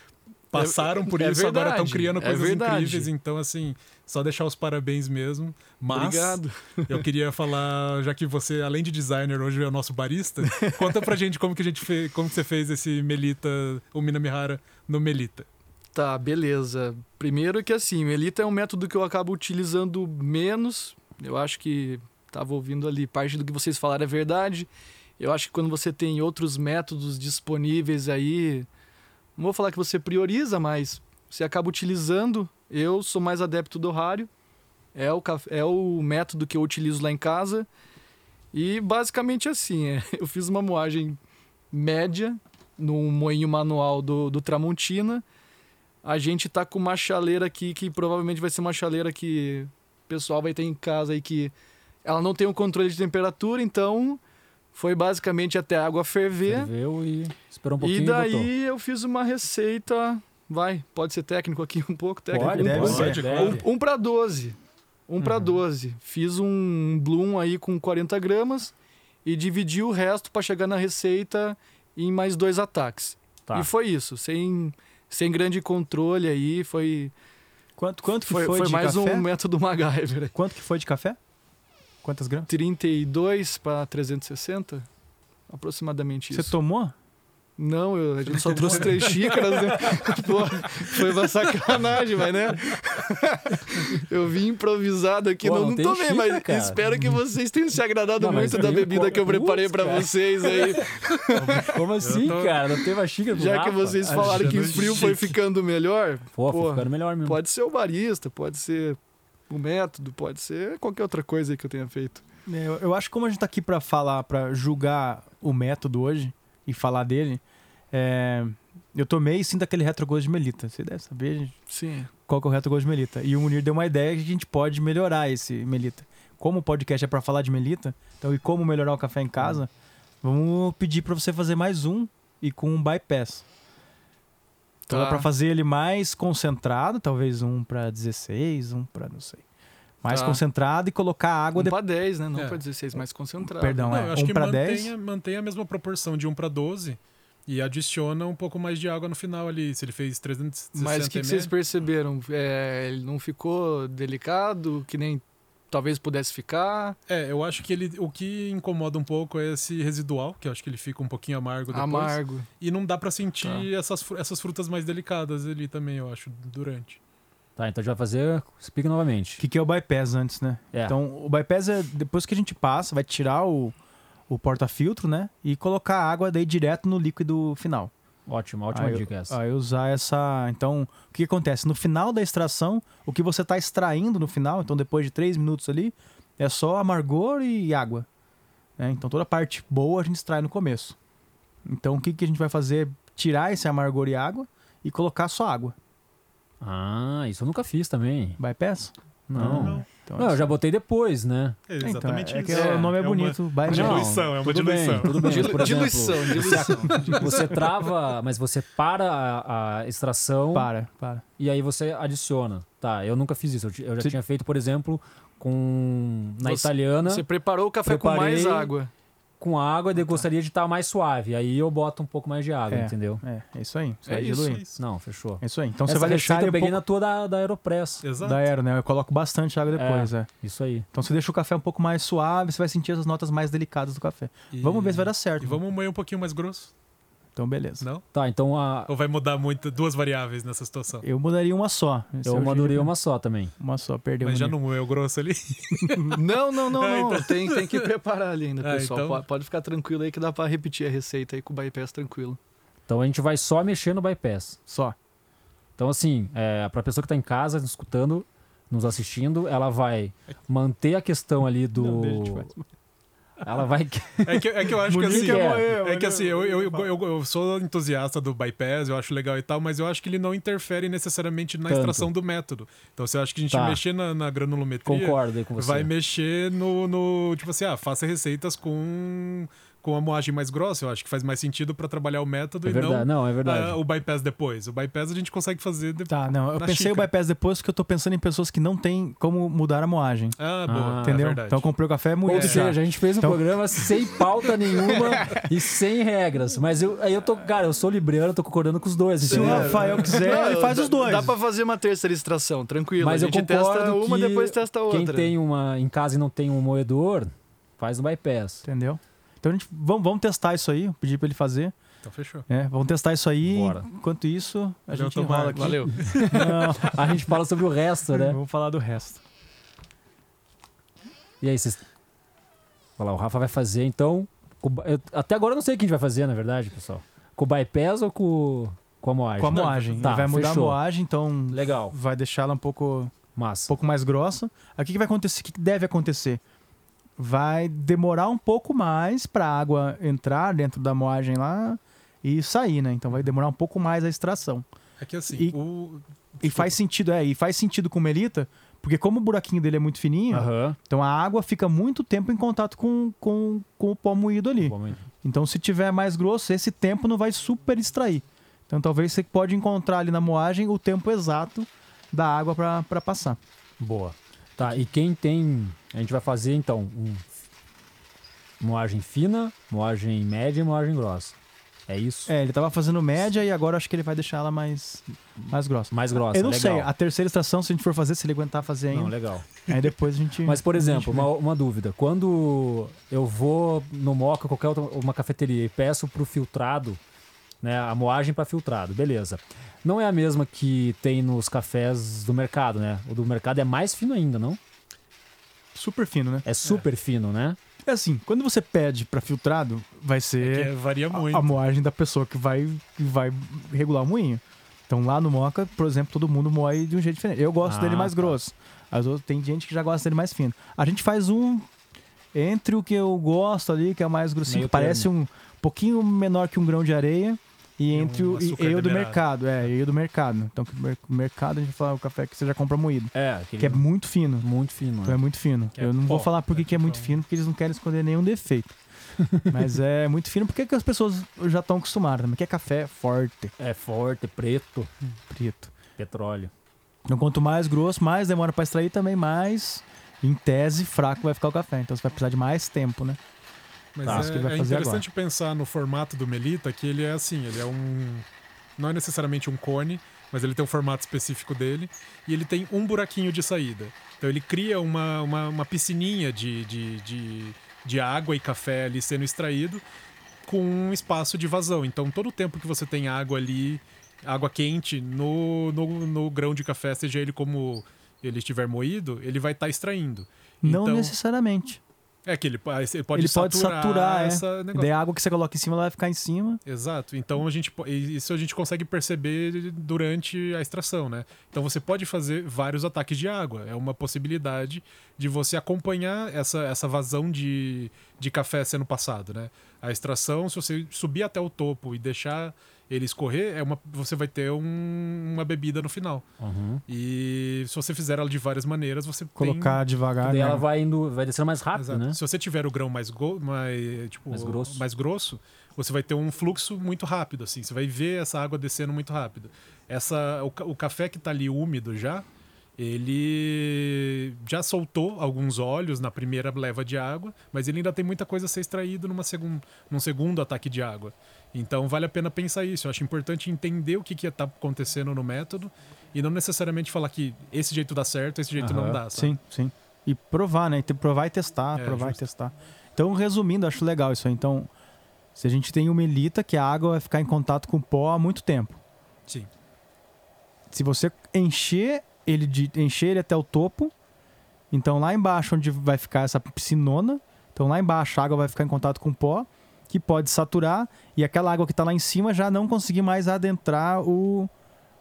Passaram por é isso, agora estão verdade, criando é coisas verdade. incríveis. Então, assim, só deixar os parabéns mesmo. Mas Obrigado. eu queria falar, já que você, além de designer, hoje é o nosso barista, conta pra gente como que a gente fez, como que você fez esse Melita, o Minamihara no Melita. Tá, beleza. Primeiro que assim, Melita é um método que eu acabo utilizando menos. Eu acho que tava ouvindo ali parte do que vocês falaram é verdade. Eu acho que quando você tem outros métodos disponíveis aí, não vou falar que você prioriza, mas você acaba utilizando. Eu sou mais adepto do rário. É o, é o método que eu utilizo lá em casa. E basicamente assim, é, eu fiz uma moagem média num moinho manual do, do Tramontina. A gente tá com uma chaleira aqui que provavelmente vai ser uma chaleira que o pessoal vai ter em casa aí que ela não tem um controle de temperatura, então foi basicamente até a água ferver. Ferveu e esperou um pouquinho E e daí botou. eu fiz uma receita, vai, pode ser técnico aqui um pouco, técnico. Pode, um, deve um, ser. deve. um para 12. Um para 12. Fiz um bloom aí com 40 gramas e dividi o resto para chegar na receita em mais dois ataques. Tá. E foi isso, sem, sem grande controle aí, foi, Quanto, quanto que foi, foi, foi de mais café? um método MacGyver. Quanto que foi de café? Quantas gramas? 32 para 360, aproximadamente Você isso. tomou? Não, eu- a gente só trouxe três xícaras, né? Pô, foi uma sacanagem, mas né? Eu vim improvisado aqui, Pô, não, não tomei, xícara, mas cara. espero que vocês tenham se agradado Não, muito da tem bebida que eu preparei cara. vocês aí. Como assim, tô- cara? Não teve a xícara do Já que Rafa? vocês falaram que o frio foi ficando melhor, Pô, foi pô, ficando melhor mesmo. pode ser o barista, pode ser o método, pode ser qualquer outra coisa que eu tenha feito. É, Eu, acho que como a gente tá aqui pra falar, pra julgar o método hoje e falar dele, é, eu tomei e sinto aquele retrogosto de melita. Você deve saber Sim. qual que é o retrogosto de melita. E o Munir deu uma ideia que a gente pode melhorar esse melita. Como o podcast é pra falar de melita, então e como melhorar o café em casa, vamos pedir pra você fazer mais um e com um bypass. Então Tá. dá pra fazer ele mais concentrado, talvez um pra 16, um pra não sei. Mais Tá. concentrado e colocar água Um depois. pra 10, né? Não É. pra 16, mais concentrado. Perdão, Não, é. eu acho Um que pra mantém, 10. a- mantém a mesma proporção de 1 para 12 e adiciona um pouco mais de água no final ali. Se ele fez 360 Mas o que, que vocês perceberam? É, ele não ficou delicado, que nem talvez pudesse ficar? É, eu acho que ele, o que incomoda um pouco é esse residual, que eu acho que ele fica um pouquinho amargo depois. Amargo. E não dá pra sentir Tá. essas, essas frutas mais delicadas ali também, eu acho, durante. Tá, então a gente vai fazer. Explica O novamente. que, que é o bypass antes, né? É. Então, o bypass é depois que a gente passa, vai tirar o, o porta-filtro, né? E colocar a água daí direto no líquido final. Ótimo, ótima Aí dica essa. Aí usar essa. Então, o que acontece? No final da extração, o que você está extraindo no final, então depois de 3 minutos ali, é só amargor e água. né? Então toda a parte boa a gente extrai no começo. Então o que, que a gente vai fazer? Tirar esse amargor e água e colocar só água. Ah, isso eu nunca fiz também. Bypass? Não. Não. Então, Não, eu já botei depois, né? É então, exatamente é, é que isso. o nome é, É uma- bonito. uma bypass. diluição, é uma tudo diluição. Bem, tudo bem. Dilu- Por exemplo, diluição, diluição. Você trava, mas você para a, a extração Para, para. e aí você adiciona. Tá, eu nunca fiz isso. Eu, já Você- tinha feito, por exemplo, com na Você- italiana, Você preparou o café com mais Preparei. água. Com água, e gostaria de estar mais suave. Aí eu boto um pouco mais de água, É. entendeu? É, é isso aí. Você É vai isso, diluir. É isso. Não, fechou. É isso aí. Então Essa você vai deixar ele eu um peguei pouco na tua da, da Aeropress. Exato. da aero, né? Eu coloco bastante água depois, é. Isso aí. Então você deixa o café um pouco mais suave, você vai sentir as notas mais delicadas do café. E- Vamos ver se vai dar certo. E vamos moer um pouquinho mais grosso, Então beleza. não? Tá, então a, Ou vai mudar muito, duas variáveis nessa situação? Eu mudaria uma só. Esse é eu madurei jeito- uma só também. Uma só, perdeu Mas um já nível. não moeu grosso ali? Não, não, não, Ah, não. então. Tem, tem que preparar ali ainda, Ah, pessoal. então- Pode, pode ficar tranquilo aí que dá pra repetir a receita aí com o bypass tranquilo. Então a gente vai só mexer no bypass. Só. Então, assim, é, para a pessoa que está em casa, nos escutando, nos assistindo, ela vai manter a questão ali do. Não, deixa eu te falar. Ela vai. É que, é que eu acho que assim. é É, que assim, eu, eu, eu, eu sou entusiasta do bypass, eu acho legal e tal, mas eu acho que ele não interfere necessariamente na Tanto. extração do método. Então, você acha que a gente Tá. mexer na, na granulometria Concordo aí com você. vai mexer no, no. Tipo assim, ah, faça receitas com, com a moagem mais grossa. Eu acho que faz mais sentido para trabalhar o método É e verdade. não Não, é verdade. ah, o bypass depois. O bypass a gente consegue fazer depois. Tá, não. Eu pensei xícara. o bypass depois porque eu tô pensando em pessoas que não têm como mudar a moagem. Ah, boa. Ah, entendeu? É verdade. então eu comprei o café Ou moído já. seja, a gente fez um Então- programa sem pauta nenhuma e sem regras. Mas eu, aí eu tô, cara, eu sou libriano, tô concordando com os dois. Se o? Rafael quiser, Não, ele faz dá- os dois. Dá pra fazer uma terceira extração, tranquilo. Mas a eu gente concordo testa uma, depois testa outra. Quem tem uma em casa e não tem um moedor, faz no bypass. Entendeu? Então a gente vamos, vamos testar isso aí, pedir pra ele fazer. Então fechou. né? Vamos testar isso aí. Bora. Enquanto isso, a Valeu, gente enrola aqui. Valeu. Não, A gente fala sobre o resto, né? Vamos falar do resto. E aí, vocês. Olha lá, o Rafa vai fazer, então. eu- até agora eu não sei o que a gente vai fazer, na verdade, pessoal. Com o bypass ou com, com a moagem? Com a moagem. Tá, ele vai mudar fechou. a moagem, então Legal, vai deixá-la um pouco, um massa. pouco mais grossa. Aí o que, que vai acontecer? O que, que deve acontecer? Vai demorar um pouco mais para a água entrar dentro da moagem lá e sair, né? Então vai demorar um pouco mais a extração. É que assim, E- o. E faz sentido, é, e faz sentido com o melita, porque como o buraquinho dele é muito fininho, Aham. então a água fica muito tempo em contato com, com, com o pó moído ali. Então, se tiver mais grosso, esse tempo não vai super extrair. Então, talvez você pode encontrar ali na moagem o tempo exato da água para passar. Boa. Tá, e quem tem. A gente vai fazer então um moagem fina, moagem média e moagem grossa. É isso? É, ele tava fazendo média e agora acho que ele vai deixar ela mais, mais grossa. Mais grossa. Eu não legal. sei, a terceira estação, se a gente for fazer, se ele aguentar fazer ainda, Não, legal. aí depois a gente... Mas, por exemplo, uma, uma dúvida. Quando eu vou no Moca, qualquer outra uma cafeteria, e peço pro filtrado né? A moagem para filtrado, beleza. Não é a mesma que tem nos cafés do mercado, né? O do mercado é mais fino ainda, não? Super fino, né? É super fino, né? É assim, quando você pede pra filtrado, vai ser é- varia a- muito. a, moagem da pessoa que vai, que vai regular o moinho. Então lá no Moca, por exemplo, todo mundo moe de um jeito diferente. Eu gosto Ah, dele mais tá. grosso. As outras, tem gente que já gosta dele mais fino. A gente faz um entre o que eu gosto ali, que é mais grossinho, Meio parece um pouquinho menor que um grão de areia, e, um entre o e, e o do mercado. É, e o do mercado. Então, o mer- mercado a gente fala o café que você já compra moído. É, aquele Que é muito fino. muito fino. Então é né? muito fino. Que é eu não vou pó, falar por que né, que é muito fino, porque eles não querem esconder nenhum defeito. Mas é muito fino porque que as pessoas já estão acostumadas também. Que é café forte, É forte, preto, preto. petróleo. Então quanto mais grosso, mais demora para extrair também, mais em tese fraco vai ficar o café. Então você vai precisar de mais tempo, né? Mas Tá. é, é fazer interessante pensar no formato do Melita, que ele é assim, ele é um. Não é necessariamente um cone, mas ele tem um formato específico dele. E ele tem um buraquinho de saída. Então ele cria uma, uma, uma piscininha de, de, de, de água e café ali sendo extraído com um espaço de vazão. Então todo o tempo que você tem água ali, água quente no, no, no grão de café, seja ele como ele estiver moído, ele vai estar extraindo. Não Então- necessariamente. É que ele, ele pode Ele pode saturar, é. essa negócio. daí a água que você coloca em cima ela vai ficar em cima. Exato. Então a gente isso a gente consegue perceber durante a extração, né? Então você pode fazer vários ataques de água. É uma possibilidade de você acompanhar essa, essa vazão de, de café sendo passado, né? A extração, se você subir até o topo e deixar ele escorrer, é uma, você vai ter um- uma bebida no final. Uhum. E se você fizer ela de várias maneiras, você Colocar devagar. Daí né? ela vai indo, vai descendo mais tem... rápido, Exato. né? Se você tiver o grão mais, go... mais, tipo, Mais grosso. mais grosso, você vai ter um fluxo muito rápido, assim. Você vai ver essa água descendo muito rápido. Essa, o, o café que tá ali úmido já, ele já soltou alguns óleos na primeira leva de água, mas ele ainda tem muita coisa a ser extraído numa segun, num segundo ataque de água. Então vale a pena pensar isso. Eu acho importante entender o que que está acontecendo no método e não necessariamente falar que esse jeito dá certo, esse jeito não Aham. dá. sabe? Sim, sim. E provar, né? Provar e testar, É, provar justo. e testar. Então, resumindo, acho legal isso aí. Então, se a gente tem uma melita, que a água vai ficar em contato com o pó há muito tempo. Sim. Se você encher ele, de, encher ele até o topo, então lá embaixo onde vai ficar essa piscinona, então lá embaixo a água vai ficar em contato com o pó, que pode saturar, e aquela água que está lá em cima já não conseguir mais adentrar o,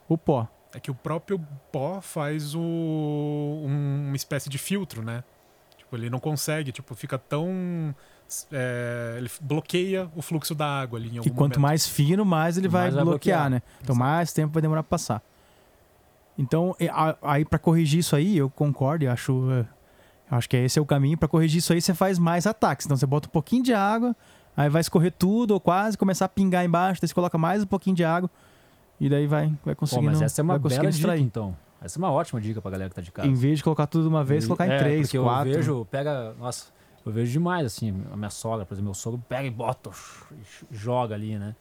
o pó. É que o próprio pó faz o, um- uma espécie de filtro, né? Tipo, ele não consegue, tipo, fica tão. é, ele bloqueia o fluxo da água ali em algum Que quanto momento. mais fino, mais ele vai Mais vai bloquear, bloquear. né? Então Exato. mais tempo vai demorar pra passar. Então, e- aí pra corrigir isso aí, eu concordo, eu acho, eu acho que esse é o caminho. Pra corrigir isso aí, você faz mais ataques. Então você bota um pouquinho de água, aí vai escorrer tudo ou quase, começar a pingar embaixo, daí você coloca mais um pouquinho de água e daí vai, vai Pô, conseguindo, mas essa é uma bela dica, então. Essa é uma ótima dica pra galera que tá de casa. Em vez de colocar tudo de uma vez, colocar em É, três, quatro. Eu vejo, pega. Nossa, eu vejo demais, assim, a minha sogra, por exemplo, meu sogro pega e bota, e joga ali, né?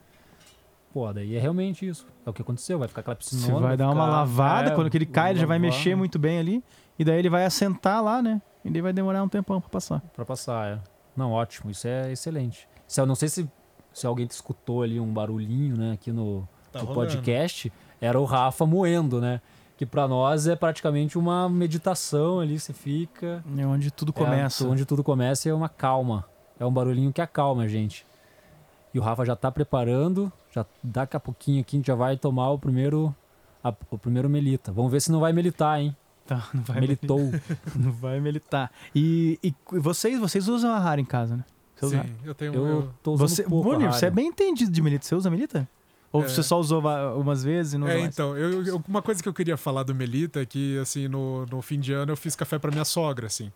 Pô, daí é realmente isso. É o que aconteceu, vai ficar aquela piscina. Você vai dar uma lavada, quando ele cai, ele já vai mexer muito muito bem ali, e daí ele vai assentar lá, né? E daí vai demorar um tempão pra passar. Pra passar, é. Não, ótimo, isso é excelente. Se, eu não sei se, se alguém escutou ali um barulhinho, né, aqui no, Tá no podcast, era o Rafa moendo, né? Que pra nós é praticamente uma meditação ali, você fica. É onde tudo É, começa. onde tudo começa é uma calma. É um barulhinho que acalma a gente. E o Rafa já tá preparando, já daqui a pouquinho aqui a gente já vai tomar o primeiro a- o primeiro melita. Vamos ver se não vai melitar, hein? Tá, não vai Melitou. Não vai militar. E, e vocês, vocês usam a rara em casa, né? Você usa Sim, eu tenho. Eu eu- tô usando Você, pouco Bonnie, você é bem entendido de milita. Você usa milita? Ou É. você só usou umas vezes e não É, mais? então, eu, eu- uma coisa que eu queria falar do Melita é que, assim, no, no fim de ano eu fiz café pra minha sogra, assim.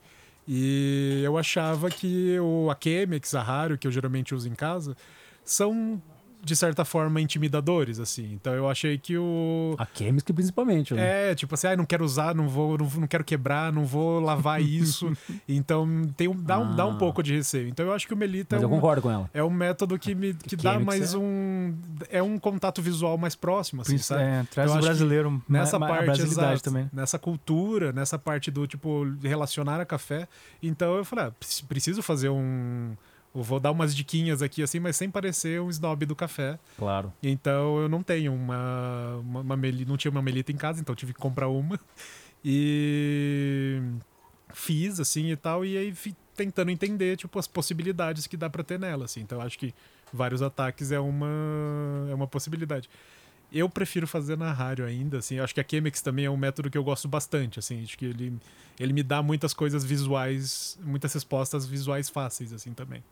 E eu achava que o, a Chemex, a Raro, que eu geralmente uso em casa, são, de certa forma, intimidadores, assim. Então eu achei que o... A Chemistry principalmente, né? É, tipo assim, ah, não quero usar, não vou, não, não quero quebrar, não vou lavar isso. então tem um, dá, um, dá um Ah. pouco de receio. Então eu acho que o Melita Mas é eu um, concordo com ela. é um método que me que dá mais é- um. É um contato visual mais próximo, assim, Prin- sabe? é, traz Eu o brasileiro nessa ma- parte exato, também. nessa cultura nessa parte do tipo relacionar a café então eu falei ah, preci- preciso fazer um eu vou dar umas diquinhas aqui assim, mas sem parecer um snob do café. Claro. Então eu não tenho uma, uma, uma meli, não tinha uma melita em casa, então tive que comprar uma. E fiz assim e tal e aí tentando entender tipo as possibilidades que dá pra ter nela assim. Então eu acho que vários ataques é uma é uma possibilidade. Eu prefiro fazer na rádio ainda, assim. Eu acho que a Chemex também é um método que eu gosto bastante, assim. Acho que ele, ele me dá muitas coisas visuais, muitas respostas visuais fáceis, assim, também.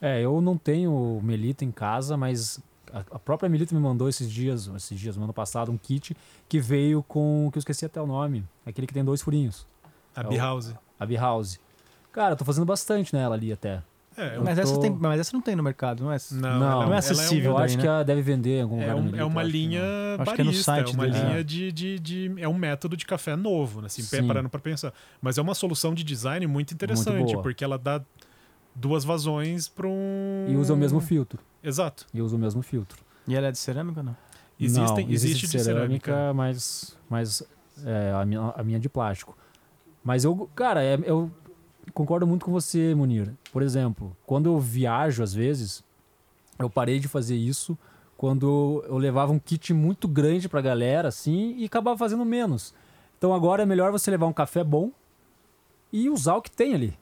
É, eu não tenho Melita em casa, mas a, a própria Melita me mandou esses dias, esses dias, no ano passado, um kit que veio com, que eu esqueci até o nome, aquele que tem dois furinhos, A É B-House. a B-House. Cara, eu tô fazendo bastante nela ali até. É, eu- Mas, essa tô- tem, mas essa não tem no mercado, não é? não, Não, ela- não é acessível Eu daí, acho né? que ela deve vender em algum É, lugar da um- é uma eu acho linha não. Acho que é no barista, site é uma deles, linha né? de, de, de- É um método de café novo, né? assim, Sim. parando pra pensar. Mas é uma solução de design muito interessante, boa. porque ela dá duas vazões para um. E usa o mesmo filtro. Exato. E usa o mesmo filtro. E ela é de cerâmica ou não? Existem, não, existe, de cerâmica. mas, mas é, a, minha, a minha é de plástico. Mas eu, cara, é- eu concordo muito com você, Munir. Por exemplo, quando eu viajo, às vezes, eu parei de fazer isso quando eu levava um kit muito grande pra galera, assim, e acabava fazendo menos. Então agora é melhor você levar um café bom e usar o que tem ali.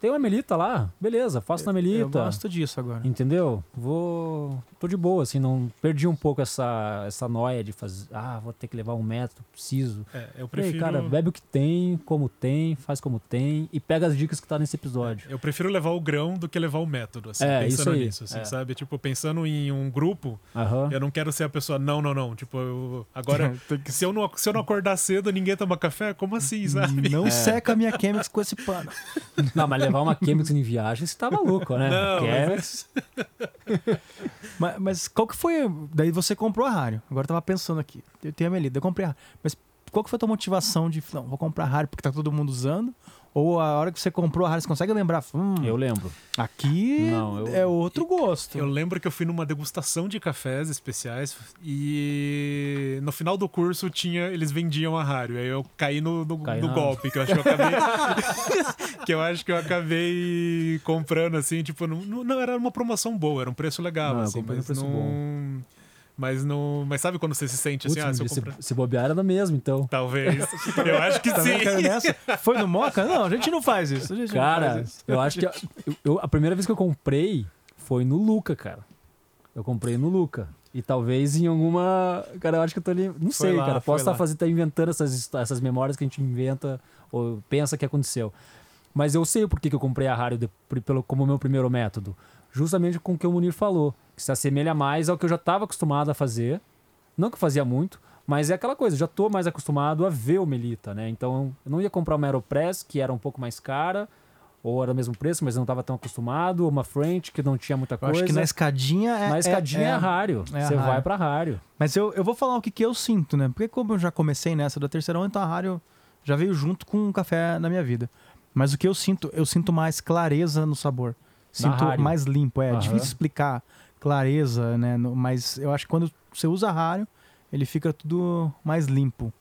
Tem uma melita lá, beleza, faço na melita. Eu gosto disso agora. Entendeu? Vou. Tô de boa, assim, não. Perdi um pouco essa, essa noia de fazer. Ah, vou ter que levar um método, preciso. É, eu E aí, prefiro. cara, bebe o que tem, como tem, faz como tem e pega as dicas que tá nesse episódio. Eu prefiro levar o grão do que levar o método, assim, É, pensando isso aí, nisso, assim, é. sabe? Tipo, pensando em um grupo, Aham. eu não quero ser a pessoa, não, não, não. Tipo, eu- agora, se eu, não, se eu não acordar cedo, ninguém toma café? Como assim, sabe? Não É. seca a minha Chemex com esse pano. Não, mas levar uma Chemex em viagem, você tá maluco, né? Não, Chemex. Mas, mas qual que foi. Daí você comprou a rádio. Agora eu tava pensando aqui. Eu tenho a Melida, eu comprei a rádio. Mas qual que foi a tua motivação de. Não, vou comprar a rádio porque tá todo mundo usando? Ou a hora que você comprou a rádio, você consegue lembrar? Hum, Eu lembro. aqui Não, eu- é outro gosto. Eu lembro que eu fui numa degustação de cafés especiais e no final do curso tinha eles vendiam a rádio. Aí eu caí no, no, Cai no golpe, que eu acho que eu acabei. que eu acho que eu acabei comprando, assim, tipo, não, não- era uma promoção boa, era um preço legal, Não, eu assim, mas preço não. Mas não. Mas sabe quando você se sente assim, ah, se eu se, comprar. se bobear era mesmo, então. Talvez. eu acho que Também sim. Foi no Moca? Não, a gente não faz isso. A gente não Cara, faz isso. eu acho que. eu- eu- a primeira vez que eu comprei foi no Luca, cara. Eu comprei no Luca. E talvez em alguma. Cara, eu acho que eu tô ali. Não Foi sei, lá, cara. Posso estar lá. fazendo, tá inventando essas, essas memórias que a gente inventa ou pensa que aconteceu. Mas eu sei o porquê que eu comprei a rádio de- pelo, como meu primeiro método. Justamente com o que o Munir falou. Que se assemelha mais ao que eu já estava acostumado a fazer. Não que eu fazia muito, mas é aquela coisa, eu já tô mais acostumado a ver o Melita, né? Então eu não ia comprar uma Aeropress, que era um pouco mais cara, ou era o mesmo preço, mas eu não estava tão acostumado, ou uma French, que não tinha muita Eu coisa. acho que na escadinha é. Na escadinha é, é- é a Você vai pra rádio. Mas eu, eu vou falar o que, que eu sinto, né? Porque como eu já comecei nessa da terceirão, então a rádio já veio junto com o café na minha vida. Mas o que eu sinto, eu sinto mais clareza no sabor. Sinto rádio. mais limpo. É Aham. difícil explicar clareza, né? No- mas eu acho que quando você usa rádio, ele fica tudo mais limpo.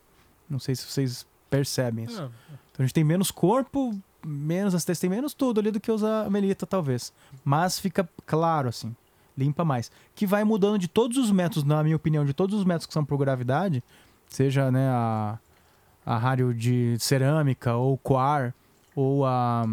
Não sei se vocês percebem isso. Ah, Então a gente tem menos corpo, menos as tem menos tudo ali do que usa a melita, talvez. Mas fica claro, assim. Limpa mais. Que vai mudando de todos os métodos, na minha opinião, de todos os métodos que são por gravidade, seja né, a, a rádio de cerâmica, ou coar, ou a.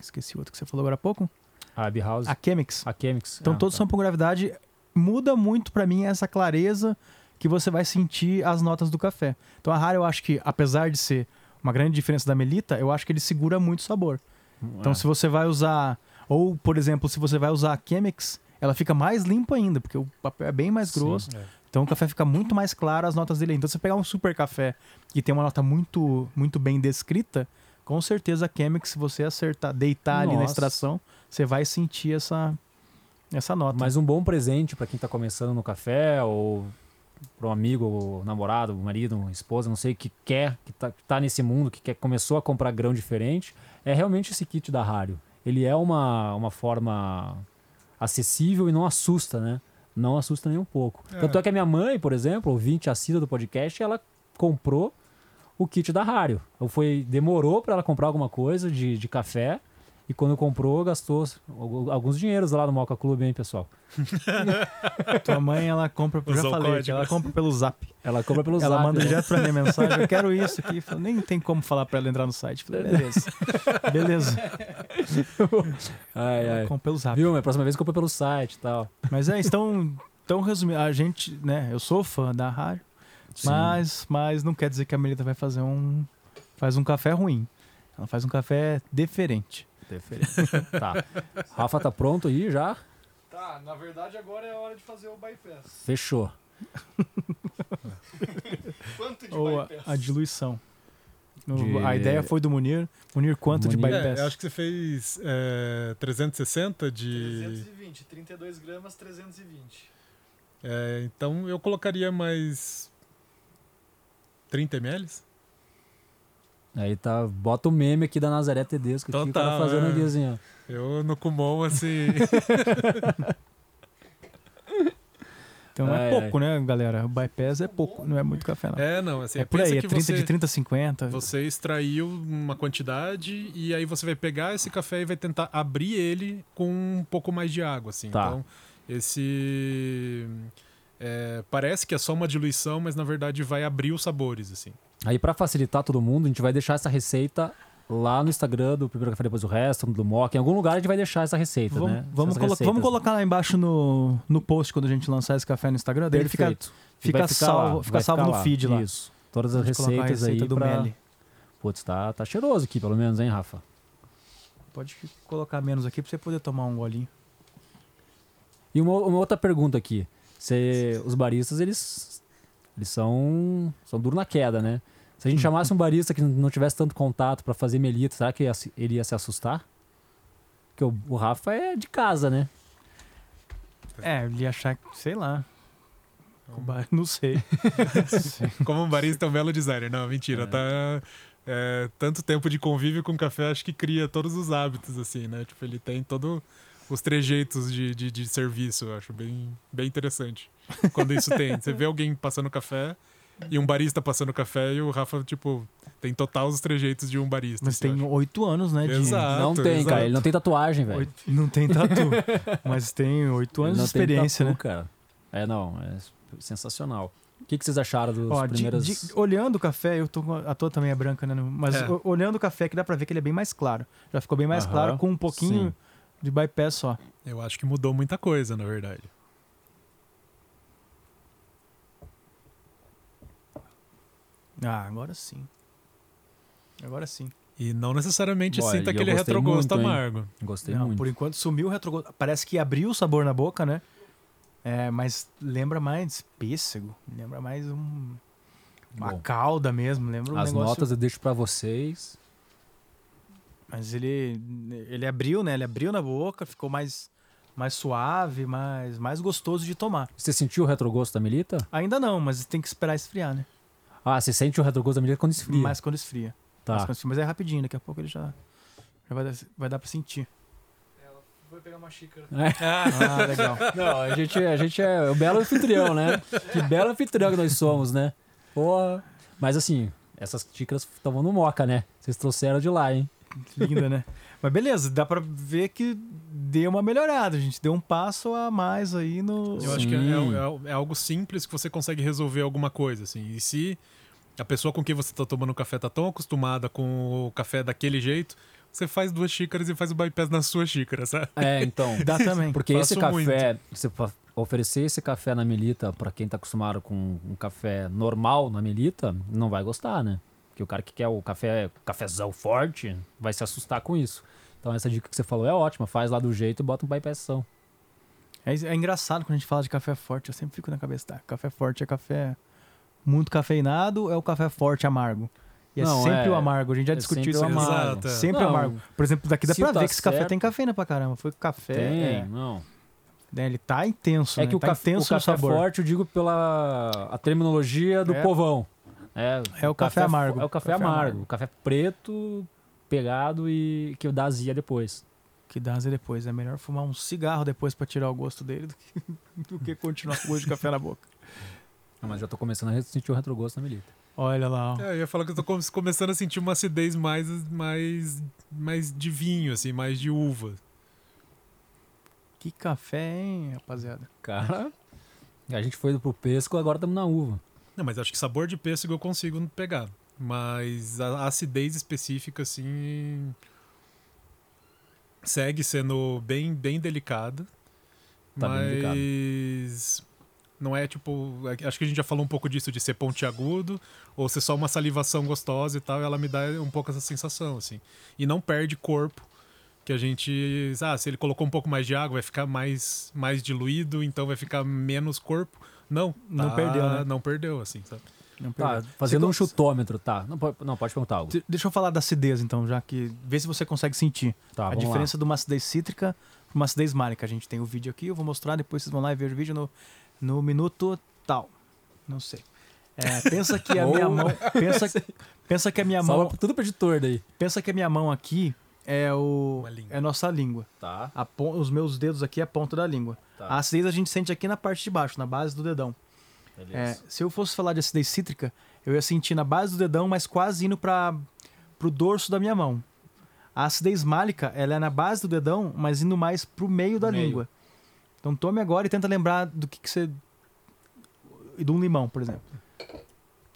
Esqueci o outro que você falou agora há pouco. A Abbey House, A Chemix. a Chemix. Então Ah, todos tá. são por gravidade. Muda muito pra mim essa clareza que você vai sentir as notas do café. Então a Rara eu acho que, apesar de ser uma grande diferença da Melita, eu acho que ele segura muito o sabor. Então É. se você vai usar, ou por exemplo, se você vai usar a Chemex, ela fica mais limpa ainda, porque o papel é bem mais Sim. grosso. é. Então o café fica muito mais claro as notas dele. Então se você pegar um super café que tem uma nota muito, muito bem descrita, com certeza a Chemex, se você acertar, deitar ali na Nossa. extração, você vai sentir essa, essa nota. Mas um bom presente pra quem tá começando no café, ou para um amigo, ou namorado, marido, esposa, não sei, que quer, que tá, que tá nesse mundo, que quer, começou a comprar grão diferente, é realmente esse kit da Rário. Ele é uma, uma forma acessível e não assusta, né? Não assusta nem um pouco. É. Tanto é que a minha mãe, por exemplo, ouvinte assídua do podcast, ela comprou o kit da Rário. Ou foi, demorou para ela comprar alguma coisa de, de café E quando comprou, gastou algu- alguns dinheiros lá no Moca Clube, hein, pessoal? Tua mãe, ela compra, eu já falei, código. ela compra pelo zap. Ela compra pelo ela Zap, manda né? direto pra minha mensagem, eu quero isso aqui. Eu falo, nem tem como falar pra ela entrar no site. Eu Falei, beleza. beleza. Ai, Ela ai. compra pelo zap. Viu? Mas a próxima vez compra pelo site e tal. Mas é, então, então resumindo, a gente, né, eu sou fã da rádio, mas, mas não quer dizer que a Melita vai fazer um, faz um café ruim. Ela faz um café diferente. Diferente. tá. Rafa tá pronto aí já? Tá, na verdade agora é a hora de fazer o bypass. Fechou. Quanto de Ou a, bypass? a diluição. No- De- A ideia foi do Munir. Munir, quanto de Munir. bypass? É, eu acho que você fez é, 360 de. 320, 32 gramas, 320. É, então eu colocaria mais 30 ml? Aí tá, bota o meme aqui da Nazaré Tedesco aqui, o cara Total, fazendo é. aqui assim, ó. Eu no Kumon, assim. Então é Ai, pouco, né, galera? O bypass é pouco, não é muito café, não. É, é, não, assim, por pensa aí, é que 30 você, de 30 a 50. você extraiu uma quantidade e aí você vai pegar esse café e vai tentar abrir ele com um pouco mais de água, assim. Tá. Então, esse. É, parece que é só uma diluição, mas na verdade vai abrir os sabores, assim. Aí pra facilitar todo mundo, a gente vai deixar essa receita lá no Instagram do Primeiro Café Depois do Resto, do Mock. Em algum lugar a gente vai deixar essa receita, Vamos, né? vamos, colo- receitas. vamos colocar lá embaixo no, no post quando a gente lançar esse café no Instagram. Daí ele fica, Perfeito. E fica vai ficar salvo- lá, fica salvo no feed lá. Isso. Todas as receitas receita aí do pra... Meli. Putz, tá, tá cheiroso aqui, pelo menos, hein, Rafa? Pode colocar menos aqui pra você poder tomar um golinho. E uma, uma outra pergunta aqui. Você, os baristas, eles, eles são, são duros na queda, né? Se a gente chamasse um barista que não tivesse tanto contato pra fazer melita, será que se- ele ia se assustar? Porque o, o Rafa é de casa, né? É, ele ia achar que, sei lá. O bar- Não sei. Como um barista é um belo designer. Não, mentira. Tá. é, tanto tempo de convívio com café, acho que cria todos os hábitos, assim, né? Tipo, ele tem todos os trejeitos de, de, de serviço. Eu acho bem, bem interessante. Quando isso tem. Você vê alguém passando café e um barista passando café e o Rafa, tipo, tem total os trejeitos de um barista. Mas assim, tem oito anos, né? De... Exato. não tem, cara. Ele não tem tatuagem, velho. Oito- Não tem tatu. mas tem oito anos de experiência, tatu, né? cara. É, não. É sensacional. O que, que vocês acharam dos Ó, de- primeiros... de- olhando o café, eu tô com a tua também é branca, né? Mas É. olhando o café que dá pra ver que ele é bem mais claro. Já ficou bem mais Aham, claro com um pouquinho sim. De bypass só. Eu acho que mudou muita coisa, na verdade. Ah, agora sim. Agora sim. E não necessariamente Olha, sinta aquele retrogosto muito, hein? amargo. Gostei Não, muito. por enquanto sumiu o retrogosto. Parece que abriu o sabor na boca, né? É, mas lembra mais pêssego. Lembra mais um, uma Bom, calda mesmo. Lembra um As negócio... notas eu deixo pra vocês. Mas ele, ele abriu, né? Ele abriu na boca, ficou mais, mais suave, mais, mais gostoso de tomar. Você sentiu o retrogosto da Melita? Ainda não, mas tem que esperar esfriar, né? Ah, você sente o retrogosto da Melita quando esfria. Mais quando esfria. Tá. quando esfria. Mas é rapidinho, daqui a pouco ele já, já vai, dar, vai dar pra sentir. Vou pegar uma xícara. Ah, legal. Não, a gente, a gente é o belo anfitrião, né? Que belo anfitrião que nós somos, né? Porra. Mas assim, essas xícaras estavam no Moca, né? Vocês trouxeram de lá, hein? Linda, né? Mas beleza, dá pra ver que deu uma melhorada. A gente deu um passo a mais aí no. Eu acho que é, Sim. é- é algo simples que você consegue resolver alguma coisa, assim. E se a pessoa com quem você tá tomando café tá tão acostumada com o café daquele jeito, você faz duas xícaras e faz o bypass na sua xícara, sabe? É, então. Dá também. Porque esse café, você fa- oferecer esse café na Melita pra quem tá acostumado com um café normal na Melita, não vai gostar, né? Porque o cara que quer o café, cafezão forte, vai se assustar com isso. Então essa dica que você falou é ótima, faz lá do jeito e bota um bypassão. É, é engraçado quando a gente fala de café forte, eu sempre fico na cabeça, tá? Café forte é café muito cafeinado, é o café forte amargo. E é Não, sempre é- o amargo, a gente já é discutiu sempre isso amargo. Exato, é. Sempre Não, amargo. Por exemplo, daqui dá pra tá ver que esse café tem cafeína pra caramba. Foi café. Tem, é, não. né, ele tá intenso. É né? que o, tá café, o café sabor. forte, eu digo pela a terminologia do É. povão. É, É o café amargo. É o café, Café amargo. amargo. O café preto, pegado e que dá azia depois. Que dá asa depois. É melhor fumar um cigarro depois pra tirar o gosto dele do que, do que continuar com o gosto de café na boca. Ah, mas já tô começando a sentir o retrogosto na Melita. Olha lá, ó. É, eu ia falar que eu tô come- começando a sentir uma acidez mais, mais mais de vinho, assim, mais de uva. Que café, hein, rapaziada? Cara, a gente foi pro pesco, agora estamos na uva. Não, mas acho que sabor de pêssego eu consigo pegar. Mas a acidez específica, assim. segue sendo bem, bem delicada. Tá bem delicado. mas. Não é tipo. Acho que a gente já falou um pouco disso, de ser pontiagudo, ou ser só uma salivação gostosa e tal, ela me dá um pouco essa sensação, assim. E não perde corpo, que a gente. Ah, se ele colocou um pouco mais de água, vai ficar mais, mais diluído, então vai ficar menos corpo. Não, Não tá- perdeu, né? Não perdeu, assim, sabe? Não Tá, perdeu. fazendo um chutômetro, tá. Não pode, não, pode perguntar algo. De- Deixa eu falar da acidez, então, já que. Vê se você consegue sentir. Tá, a diferença de uma acidez cítrica para uma acidez málica. A gente tem o vídeo aqui, eu vou mostrar, depois vocês vão lá e ver o vídeo no, no minuto tal. Não sei. É, pensa que a minha mão. Pensa, pensa que a minha lá. mão. Salva tudo pro editor daí. Pensa que a minha mão aqui é o. É a nossa língua. Tá, pon- os meus dedos aqui é a ponta da língua. Tá. A acidez a gente sente aqui na parte de baixo, na base do dedão. É, se eu fosse falar de acidez cítrica, eu ia sentir na base do dedão, mas quase indo para pro dorso da minha mão. A acidez málica, ela é na base do dedão, mas indo mais pro meio da Meio. língua. Então tome agora e tenta lembrar do que, que você. de um limão, por exemplo.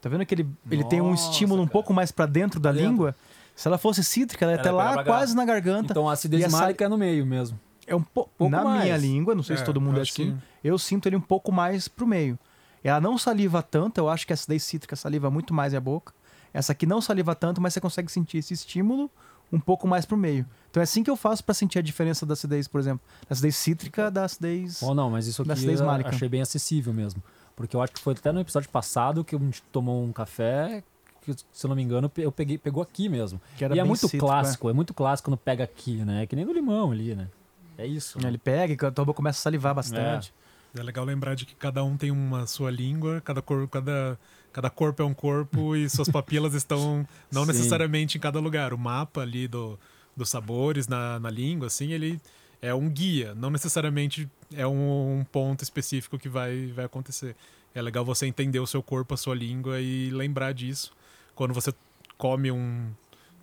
Tá vendo que ele, ele tem um Nossa, estímulo um cara. pouco mais para dentro da língua? Se ela fosse cítrica, ela ia Ela até lá quase na garganta. Então a acidez málica é no meio mesmo. É um pouco. Pouco na mais. minha língua, não sei se É, todo mundo é assim. que- Eu sinto ele um pouco mais pro meio. Ela não saliva tanto, eu acho que a acidez cítrica saliva muito mais a boca. Essa aqui não saliva tanto, mas você consegue sentir esse estímulo um pouco mais pro meio. Então é assim que eu faço para sentir a diferença da acidez, por exemplo. Da acidez cítrica da acidez. Ou não, mas isso Da aqui acidez eu málica. achei bem acessível mesmo. Porque eu acho que foi até no episódio passado que a gente tomou um café, que, se eu não me engano, eu peguei, pegou aqui mesmo. que era e é muito cítrico, clássico, é. muito clássico quando pega aqui, né? É que nem no limão ali, né? É isso. é. né? Ele pega e a tua boca começa a salivar bastante. É legal lembrar de que cada um tem uma sua língua, cada, cor, cada, cada corpo é um corpo e suas papilas estão não Sim. necessariamente em cada lugar. O mapa ali do, dos sabores na, na língua, assim, ele é um guia, não necessariamente é um, um ponto específico que vai, vai acontecer. É legal você entender o seu corpo, a sua língua e lembrar disso. Quando você come um.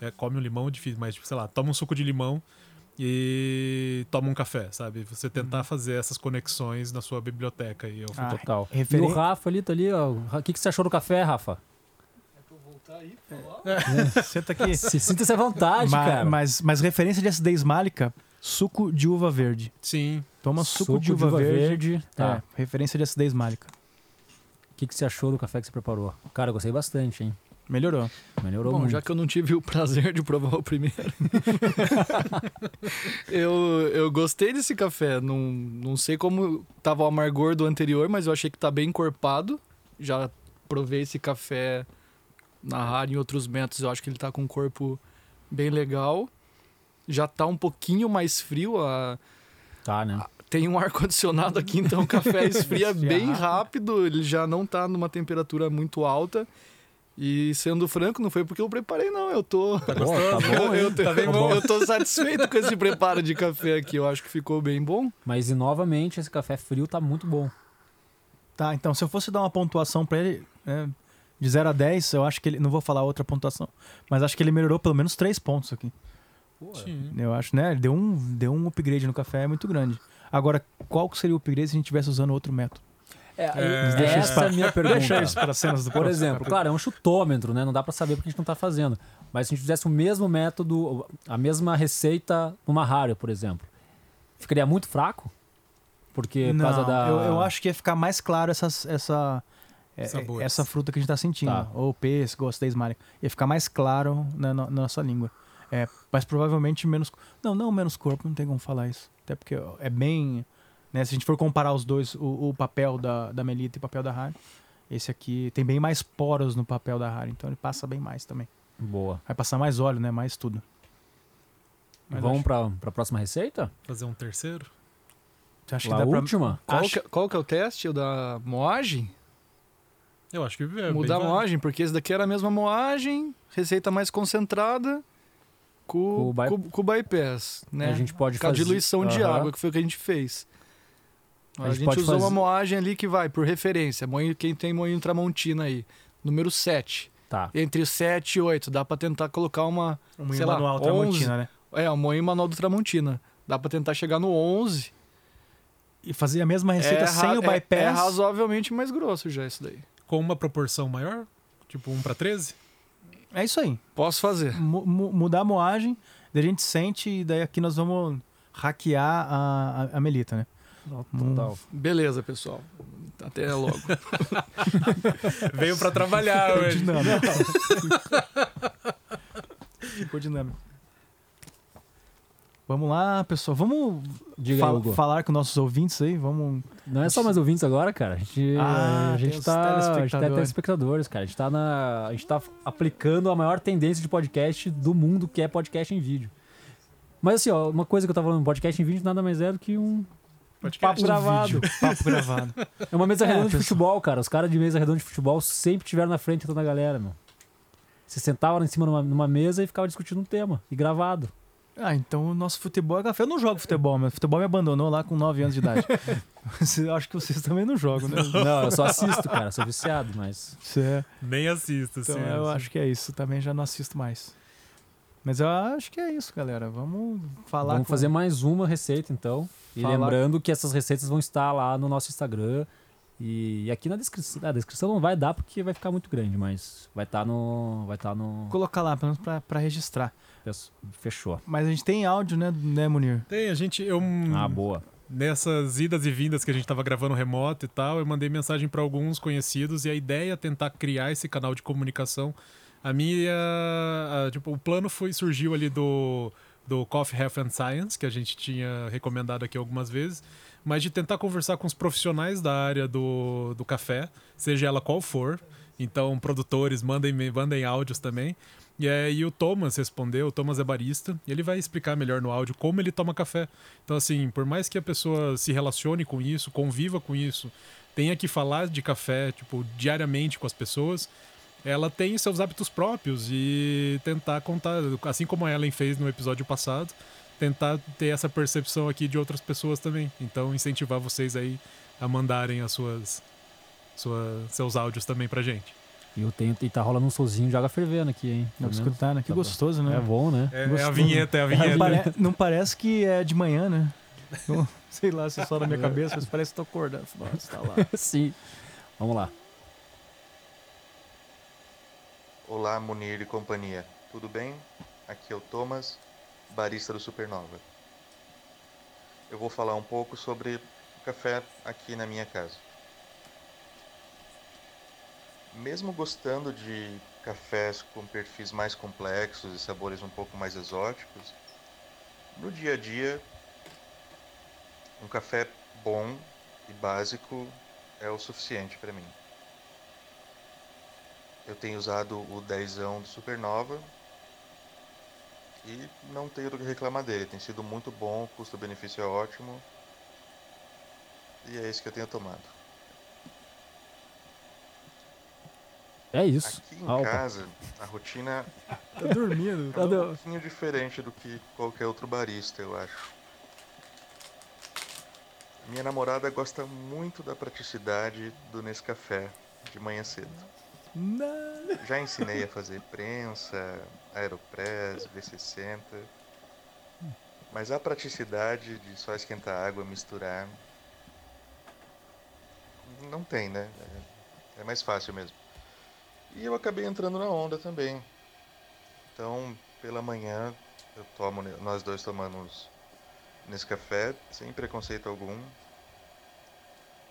é, come um limão é difícil, mas, tipo, sei lá, toma um suco de limão e toma um café, sabe? Você tentar fazer essas conexões na sua biblioteca. E eu Ah, Total. referen- E o Rafa ali, tá ali, ó. O que, que você achou do café, Rafa? Senta aqui. Se sinta-se à vontade, Ma- cara. mas, mas referência de acidez málica, suco de uva verde. Sim. Toma suco, de uva, verde. Tá. É, referência de acidez málica. O que, que você achou do café que você preparou? Cara, eu gostei bastante, hein? Melhorou. Melhorou Bom, muito. já que eu não tive o prazer de provar o primeiro, eu, eu gostei desse café. Não, não sei como tava o amargor do anterior, mas eu achei que tá bem encorpado. Já provei esse café na rádio em outros métodos. Eu acho que ele tá com um corpo bem legal. Já tá um pouquinho mais frio. A, Tá, né? tem um ar-condicionado aqui, então o café esfria bem rápido. rápido. Ele já não tá numa temperatura muito alta. E sendo franco, não foi porque eu preparei, não. Eu tô. Pô, tá bom, eu, Tá bem eu- bom. eu tô satisfeito com esse preparo de café aqui. Eu acho que ficou bem bom. Mas e novamente, esse café frio tá muito bom. Tá, então se eu fosse dar uma pontuação pra ele, é, de 0 a 10, eu acho que ele. Não vou falar outra pontuação, mas acho que ele melhorou pelo menos 3 pontos aqui. Sim. Eu acho, né? Ele deu um, deu um upgrade no café muito grande. Agora, qual que seria o upgrade se a gente estivesse usando outro método? É, É, é essa é a minha pergunta. Deixa isso para cenas do Por próximo. exemplo, claro, é um chutômetro, né? Não dá pra saber porque a gente não tá fazendo. Mas se a gente fizesse o mesmo método, a mesma receita numa rádio, por exemplo, ficaria muito fraco? Porque por Não, causa da. eu, eu acho que ia ficar mais claro essas, essa, é, Sabores. essa fruta que a gente tá sentindo. Tá. Ou pêssego, ou málica. Ia ficar mais claro na, no- na nossa língua. É, mas provavelmente menos. Não, não menos corpo, não tem como falar isso. Até porque é bem. Né, se a gente for comparar os dois, o, o papel da, da Melita e o papel da Harry, esse aqui tem bem mais poros no papel da Harry, então ele passa bem mais também. Boa. Vai passar mais óleo, né? Mais tudo. Mas Vamos acho- pra, pra próxima receita? Fazer um terceiro? Você acha que a pra- última? Qual, Acho- que, qual que é o teste? O da moagem? Eu acho que é Mudar a moagem, porque esse daqui era a mesma moagem, receita mais concentrada com, Com o by- com, com o bypass, né? A gente pode com a fazer. diluição de Aham. água, que foi o que a gente fez. A A, gente gente, usou fazer- uma moagem ali que vai, por referência, moinho, quem tem moinho Tramontina aí, número 7. Tá. Entre 7 e 8. Dá pra tentar colocar uma. Um moinho sei lá, manual 11. Tramontina, né? É, o moinho manual do Tramontina. Dá pra tentar chegar no 11. E fazer a mesma receita é, sem o é- bypass. É, razoavelmente mais grosso já isso daí. Com uma proporção maior? Tipo 1 para 13? É isso aí. Posso fazer. Mu- mudar a moagem, daí a gente sente e daí aqui nós vamos hackear a, a, a Melita, né? Total. Beleza, pessoal. Até logo. Veio para trabalhar Ficou hoje. dinâmico. Ficou dinâmico. Vamos lá, pessoal. Vamos Diga fal- Hugo. falar com nossos ouvintes aí. Vamos. Não é só mais ouvintes agora, cara. A gente, Ah, a tem gente os tá. A gente tá telespectadores. telespectadores, cara. A gente tá na. A gente tá aplicando a maior tendência de podcast do mundo, que é podcast em vídeo. Mas assim, ó, uma coisa que eu tava falando, podcast em vídeo nada mais é do que um Podcast. papo gravado. Vídeo, papo gravado. É uma mesa É, redonda de pessoal. futebol, cara. Os caras de mesa redonda de futebol sempre tiveram na frente de toda a galera, meu. Você sentava em cima numa, numa mesa e ficava discutindo um tema. E gravado. Ah, então o nosso futebol é café. Eu não jogo futebol, mas futebol me abandonou lá com 9 anos de idade. Você- Acho que vocês também não jogam, né? Não, eu só assisto, cara. Sou viciado, mas. É. Nem assisto, Então assim. eu acho que é isso. Também já não assisto mais. Mas eu acho que é isso, galera. Vamos falar. Vamos com- fazer mais uma receita, então. E Falar- lembrando que essas receitas vão estar lá no nosso Instagram. E aqui na descrição. A descrição não vai dar porque vai ficar muito grande, mas vai estar no. Vai estar no. Colocar lá, pelo menos pra, pra registrar. Fechou. Mas a gente tem áudio, né, né Munir? Tem, a gente. Eu, Ah, boa. nessas idas e vindas que a gente tava gravando remoto e tal, eu mandei mensagem para alguns conhecidos e a ideia é tentar criar esse canal de comunicação. A minha, a- tipo, o plano foi surgiu ali do do Coffee Health and Science, que a gente tinha recomendado aqui algumas vezes, mas de tentar conversar com os profissionais da área do, do café, seja ela qual for. Então, produtores, mandem, mandem áudios também. E aí o Thomas respondeu, o Thomas é barista, e ele vai explicar melhor no áudio como ele toma café. Então, assim, por mais que a pessoa se relacione com isso, conviva com isso, tenha que falar de café, tipo, diariamente com as pessoas, ela tem seus hábitos próprios e tentar contar, assim como a Ellen fez no episódio passado, tentar ter essa percepção aqui de outras pessoas também. Então, incentivar vocês aí a mandarem as suas, sua, seus áudios também pra gente. E eu tenho, e tá rolando um solzinho de água fervendo aqui, hein? Não menos. escutar, né? Que Tá bom. gostoso, né? É bom, né? É, é a vinheta, é a Não, vinheta. pare- não parece que é de manhã, né? Não- sei lá se é só na minha cabeça, mas parece que tô acordando. Nossa, tá lá. Sim. Vamos lá. Olá, Munir e companhia. Tudo bem? Aqui é o Thomas, barista do Supernova. Eu vou falar um pouco sobre café aqui na minha casa. Mesmo gostando de cafés com perfis mais complexos e sabores um pouco mais exóticos, no dia a dia, um café bom e básico é o suficiente para mim. Eu tenho usado o 10 do Supernova e não tenho do que reclamar dele. Tem sido muito bom, o custo-benefício é ótimo. E é isso que eu tenho tomado. É isso. Aqui em Ah, opa. casa, a rotina Tá dormindo. é um pouquinho diferente do que qualquer outro barista, eu acho. Minha namorada gosta muito da praticidade do Nescafé de manhã cedo. Já ensinei a fazer prensa, Aeropress, V60. Mas a praticidade de só esquentar água, misturar. Não tem, né? É- É mais fácil mesmo. E eu acabei entrando na onda também. Então, pela manhã, eu tomo, nós dois tomamos nesse café, sem preconceito algum.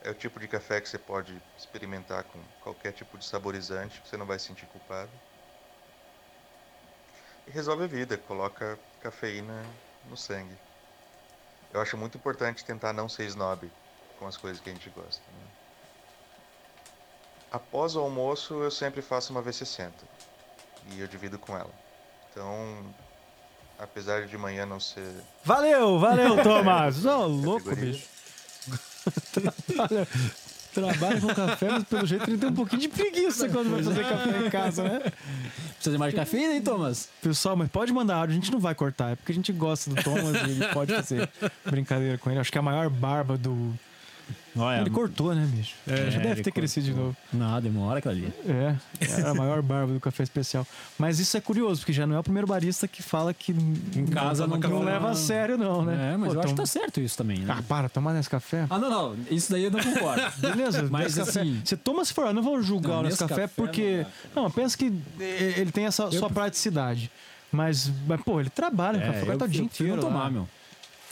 É o tipo de café que você pode experimentar com qualquer tipo de saborizante, que você não vai se sentir culpado. E resolve a vida, coloca cafeína no sangue. Eu acho muito importante tentar não ser snob com as coisas que a gente gosta. né? Após o almoço, eu sempre faço uma V60 e eu divido com ela. Então, apesar de manhã não ser Valeu, valeu, Thomas. Ô, louco, Categoria. bicho. Trabalha, trabalha com café, mas pelo jeito ele tem um pouquinho de preguiça quando vai fazer café em casa, né? Precisa de mais cafeína, hein, Thomas? Pessoal, mas pode mandar áudio, a gente não vai cortar, é porque a gente gosta do Thomas e ele pode fazer brincadeira com ele. Acho que é a maior barba do, Olha, Ele cortou, né, bicho? É, Já é, deve ele ter crescido de novo. Não, demora aquilo ali. É, era a maior barba do café especial. Mas isso é curioso, porque já não é o primeiro barista que fala que em casa não não, leva a sério, não, né? É, mas Pô, eu acho que tá certo isso também, né? Ah, para, tomar nesse café. Ah, não, não. Isso daí eu não concordo. Beleza, Mas, assim- Você toma se for, eu não vou julgar Não, o Nescafé Nescafé porque. não Não, pensa que ele tem essa sua praticidade. Mas, mas, pô, ele trabalha, É, café, vai eu, dia eu prefiro inteiro. não tomar, meu.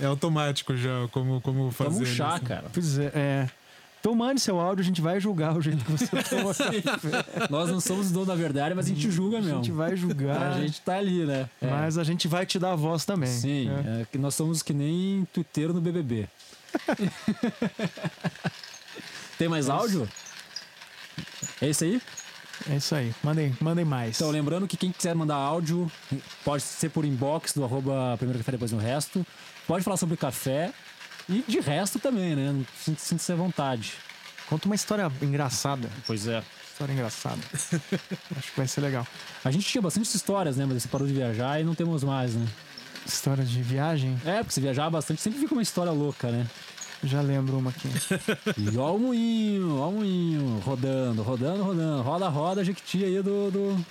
É automático já, como, como fazer. Toma um chá, isso. cara. Pois é, é. Então mande seu áudio, a gente vai julgar o jeito que você toma. Nós não somos dono da verdade, mas a gente julga A mesmo. gente vai julgar. A gente tá ali, né? É. Mas a gente vai te dar a voz também. Sim, É. é que nós somos que nem tuiteiro no BBB. Tem mais áudio? É esse aí? É isso aí. Mandem, mandem mais. Então, lembrando que quem quiser mandar áudio, pode ser por inbox do arroba primeiro café depois no resto. Pode falar sobre café e de resto também, né? Sinta- Sinta-se à vontade. Conta uma história engraçada. Pois é. História engraçada. Acho que vai ser legal. A gente tinha bastante histórias, né? Mas você parou de viajar e não temos mais, né? História de viagem, É, porque você viajava bastante, sempre fica uma história louca, né? já lembro uma aqui. E ó o moinho, ó o moinho, rodando, rodando, rodando. Roda, roda, Jequiti aí do. do...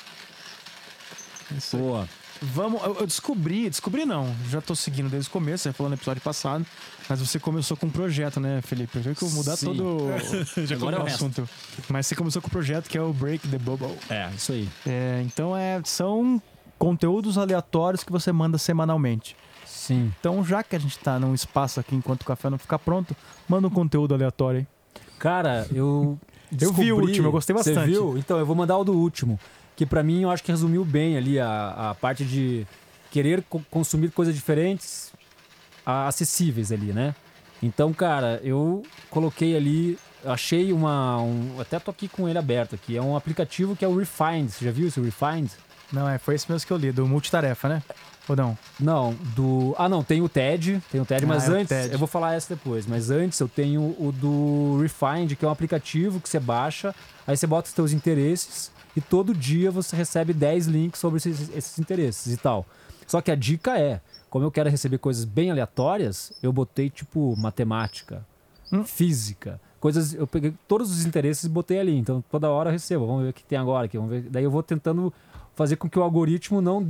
Isso aí. Boa. Vamos, eu, eu descobri, descobri não, já tô seguindo desde o começo, você falou no episódio passado, mas você começou com um projeto, né, Felipe? Eu vi que mudar Sim. todo Já Agora é o o resto. assunto. Mas você começou com o projeto que é o Break the Bubble. É, isso aí. É, então é, são conteúdos aleatórios que você manda semanalmente. Sim. Então, já que a gente tá num espaço aqui enquanto o café não ficar pronto, manda um conteúdo aleatório aí. Cara, eu. Eu vi o último, eu gostei Você bastante. viu? Então, eu vou mandar o do último. Que pra mim eu acho que resumiu bem ali a, a parte de querer co- consumir coisas diferentes, a- acessíveis ali, né? Então, cara, eu coloquei ali, achei uma. Um, até tô aqui com ele aberto aqui. É um aplicativo que é o Refind. Você já viu esse Refind? Não, é, foi esse mesmo que eu li, do multitarefa, né? Ou não? Não, do. Ah, não, tem o TED, tem o TED, Ah, mas é antes, TED. eu vou falar essa depois, mas antes eu tenho o do Refind, que é um aplicativo que você baixa, aí você bota os seus interesses e todo dia você recebe 10 links sobre esses, esses interesses e tal. Só que a dica é, como eu quero receber coisas bem aleatórias, eu botei tipo matemática, Hum. física, coisas, eu peguei todos os interesses e botei ali, então toda hora eu recebo, vamos ver o que tem agora aqui, vamos ver. Daí eu vou tentando fazer com que o algoritmo não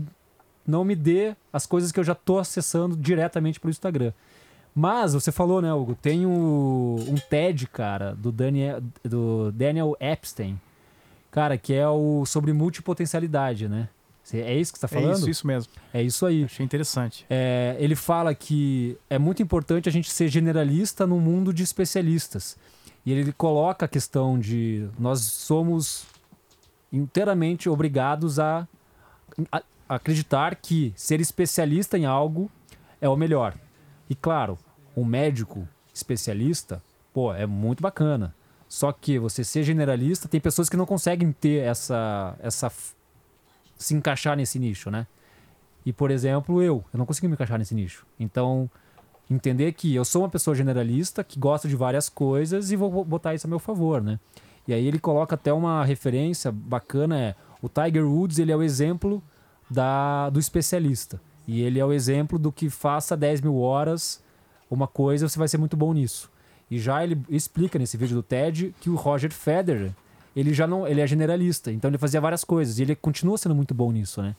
não me dê as coisas que eu já tô acessando diretamente pelo Instagram. Mas você falou, né, Hugo? Tem o- um TED, cara, do Daniel, do Daniel Epstein, cara, que é o sobre multipotencialidade, né? É isso que você tá É falando? isso, isso mesmo. É isso aí. Achei interessante. É, ele fala que é muito importante a gente ser generalista no mundo de especialistas. E ele coloca a questão de nós somos inteiramente obrigados a, a- acreditar que ser especialista em algo é o melhor. E claro, um médico especialista, pô, é muito bacana. Só que você ser generalista, tem pessoas que não conseguem ter essa, essa se encaixar nesse nicho, né? E, por exemplo, eu, eu não consigo me encaixar nesse nicho. Então, entender que eu sou uma pessoa generalista, que gosta de várias coisas e vou botar isso a meu favor, né? E aí ele coloca até uma referência bacana, é o Tiger Woods, ele é o exemplo da, do especialista. E ele é o exemplo do que faça 10 mil horas uma coisa, você vai ser muito bom nisso. E já ele explica nesse vídeo do TED que o Roger Federer, ele já não, ele é generalista, então ele fazia várias coisas e ele continua sendo muito bom nisso, né?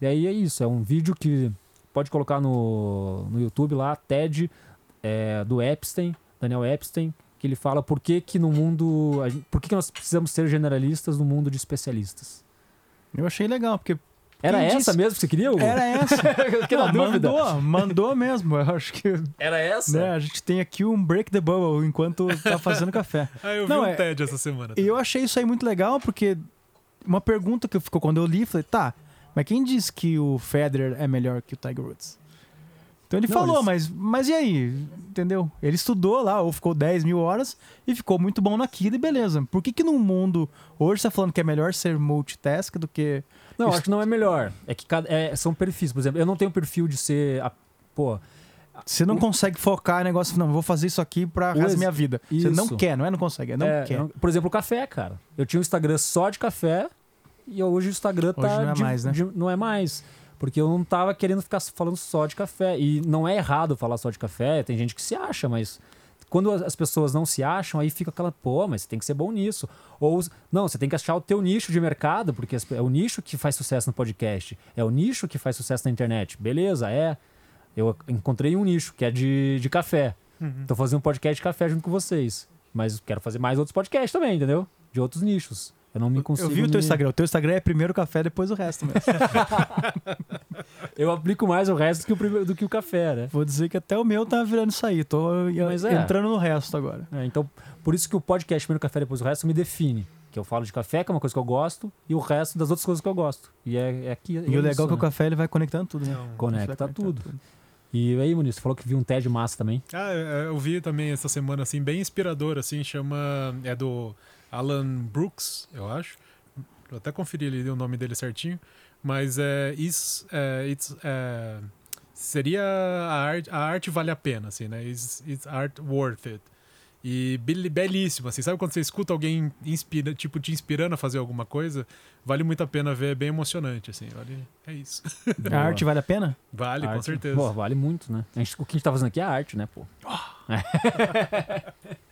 E aí é isso, é um vídeo que pode colocar no, no YouTube lá, TED é, do Epstein, Daniel Epstein, que ele fala por que que no mundo, por que que nós precisamos ser generalistas no mundo de especialistas. Eu achei legal, porque Era essa disse- mesmo que você queria? Hugo? era essa. Na Não, dúvida. Mandou, mandou mesmo. Eu acho que Era essa? né, a gente tem aqui um break the bubble enquanto tá fazendo café. Ah, eu vi Não, um é- TED essa semana. E eu achei isso aí muito legal, porque uma pergunta que ficou quando eu li, falei, tá, mas quem disse que o Federer é melhor que o Tiger Woods? Então ele Não, falou, eles- mas, mas e aí? Entendeu? Ele estudou lá, ou ficou 10 mil horas e ficou muito bom naquilo e beleza. Por que que no mundo, hoje você tá falando que é melhor ser multitask do que... Não, Isso- acho que não é melhor. É que cada, é, são perfis. Por exemplo, eu não tenho perfil de ser. a- pô, Você não consegue focar em negócio, não, vou fazer isso aqui pra O resto minha vida. Você não isso. quer, não é não consegue, é não é, quer. não- por exemplo, o café, cara. Eu tinha um Instagram só de café e hoje o Instagram tá. Hoje não é de- mais, né? de- não é mais. Porque eu não tava querendo ficar falando só de café. E não é errado falar só de café, tem gente que se acha, mas quando as pessoas não se acham, aí fica aquela, pô, mas você tem que ser bom nisso. Ou, não, você tem que achar o teu nicho de mercado, porque é o nicho que faz sucesso no podcast, é o nicho que faz sucesso na internet. Beleza, é. Eu encontrei um nicho, que é de, de café. Uhum. Tô fazendo um podcast de café junto com vocês. Mas quero fazer mais outros podcasts também, entendeu? De outros nichos. Eu não me consigo. Eu vi o teu me... Instagram. O teu Instagram é primeiro o café, depois o resto mesmo. eu aplico mais o resto do que o, primeiro, do que o café, né? Vou dizer que até o meu tá virando isso aí. Tô é. entrando no resto agora. É, então, por isso que o podcast primeiro café, depois o resto me define. Que eu falo de café, que é uma coisa que eu gosto, e o resto das outras coisas que eu gosto. E é, é aqui. É e o legal é que né? o café ele vai conectando tudo, né? Conecta tudo. tudo. E aí, Muniz, você falou que viu um TED massa também. Ah, eu vi também essa semana, assim, bem inspirador, assim, chama... É do Alan Brooks, eu acho. Eu até conferi ali o nome dele certinho. Mas é, is, é, it's, é, seria a arte, a arte vale a pena, assim, né? Is, is art worth it? E belíssimo, assim, sabe quando você escuta alguém inspira, tipo, te inspirando a fazer alguma coisa? Vale muito a pena ver, é bem emocionante, assim, vale, é isso. A arte vale a pena? Vale, arte, com certeza. Pô, vale muito, né? Gente, o que a gente tá fazendo aqui é arte, né, pô? Oh.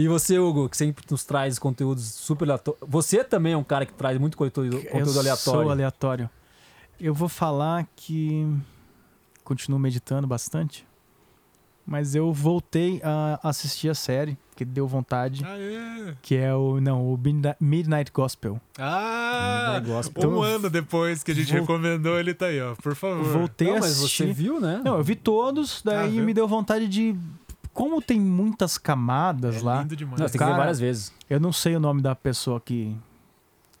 E você, Hugo, que sempre nos traz conteúdos super aleatórios. Você também é um cara que traz muito conteúdo, conteúdo eu aleatório. Sou aleatório. Eu vou falar que continuo meditando bastante, mas eu voltei a assistir a série que deu vontade, ah, é? que é o não o Midnight Gospel. Ah, Midnight Gospel. um então, ano depois que a gente vou... recomendou ele tá aí, ó, por favor. Voltei não, a assistir. Mas você viu, né? Não, eu vi todos, daí ah, me deu vontade de como tem muitas camadas é lá. Lindo demais. Não, tem que ver várias vezes. Eu não sei o nome da pessoa que.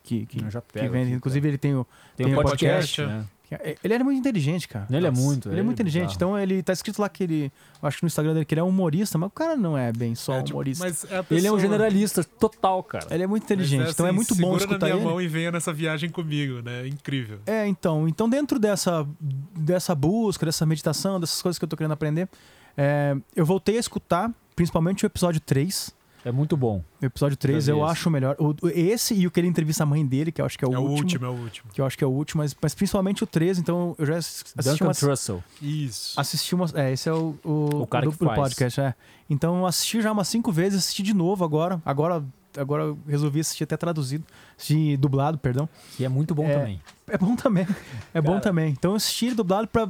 Que, que, já que vende. Inclusive, ele tem o, tem, tem um podcast. podcast né? É, ele era muito inteligente, cara. Ele é muito. Ele é, é muito inteligente. Então ele tá escrito lá que ele. Eu acho que no Instagram dele que ele é humorista, mas o cara não é bem só é, tipo, humorista. Mas é pessoa... Ele é um generalista total, cara. Ele é muito inteligente. É então é assim, muito bom escutar na minha ele. mão e venha nessa viagem comigo, né? É incrível. É, então. Então, dentro dessa, dessa busca, dessa meditação, dessas coisas que eu tô querendo aprender, é, eu voltei a escutar, principalmente o episódio 3. É muito bom. O episódio 3 eu acho o melhor. O, esse e o que ele entrevista a mãe dele, que eu acho que é o é último. É o último, é o último. Que eu acho que é o último, mas, mas principalmente o 3, então eu já assisti Duncan umas... Trussell. Isso. Assisti umas... É, esse é o, o, o cara do, que faz. podcast, é. Então eu assisti já umas cinco vezes, assisti de novo agora. Agora agora eu resolvi assistir até traduzido, assisti dublado, perdão. Que é muito bom é, também. É bom também. É bom também. Então eu assisti dublado pra,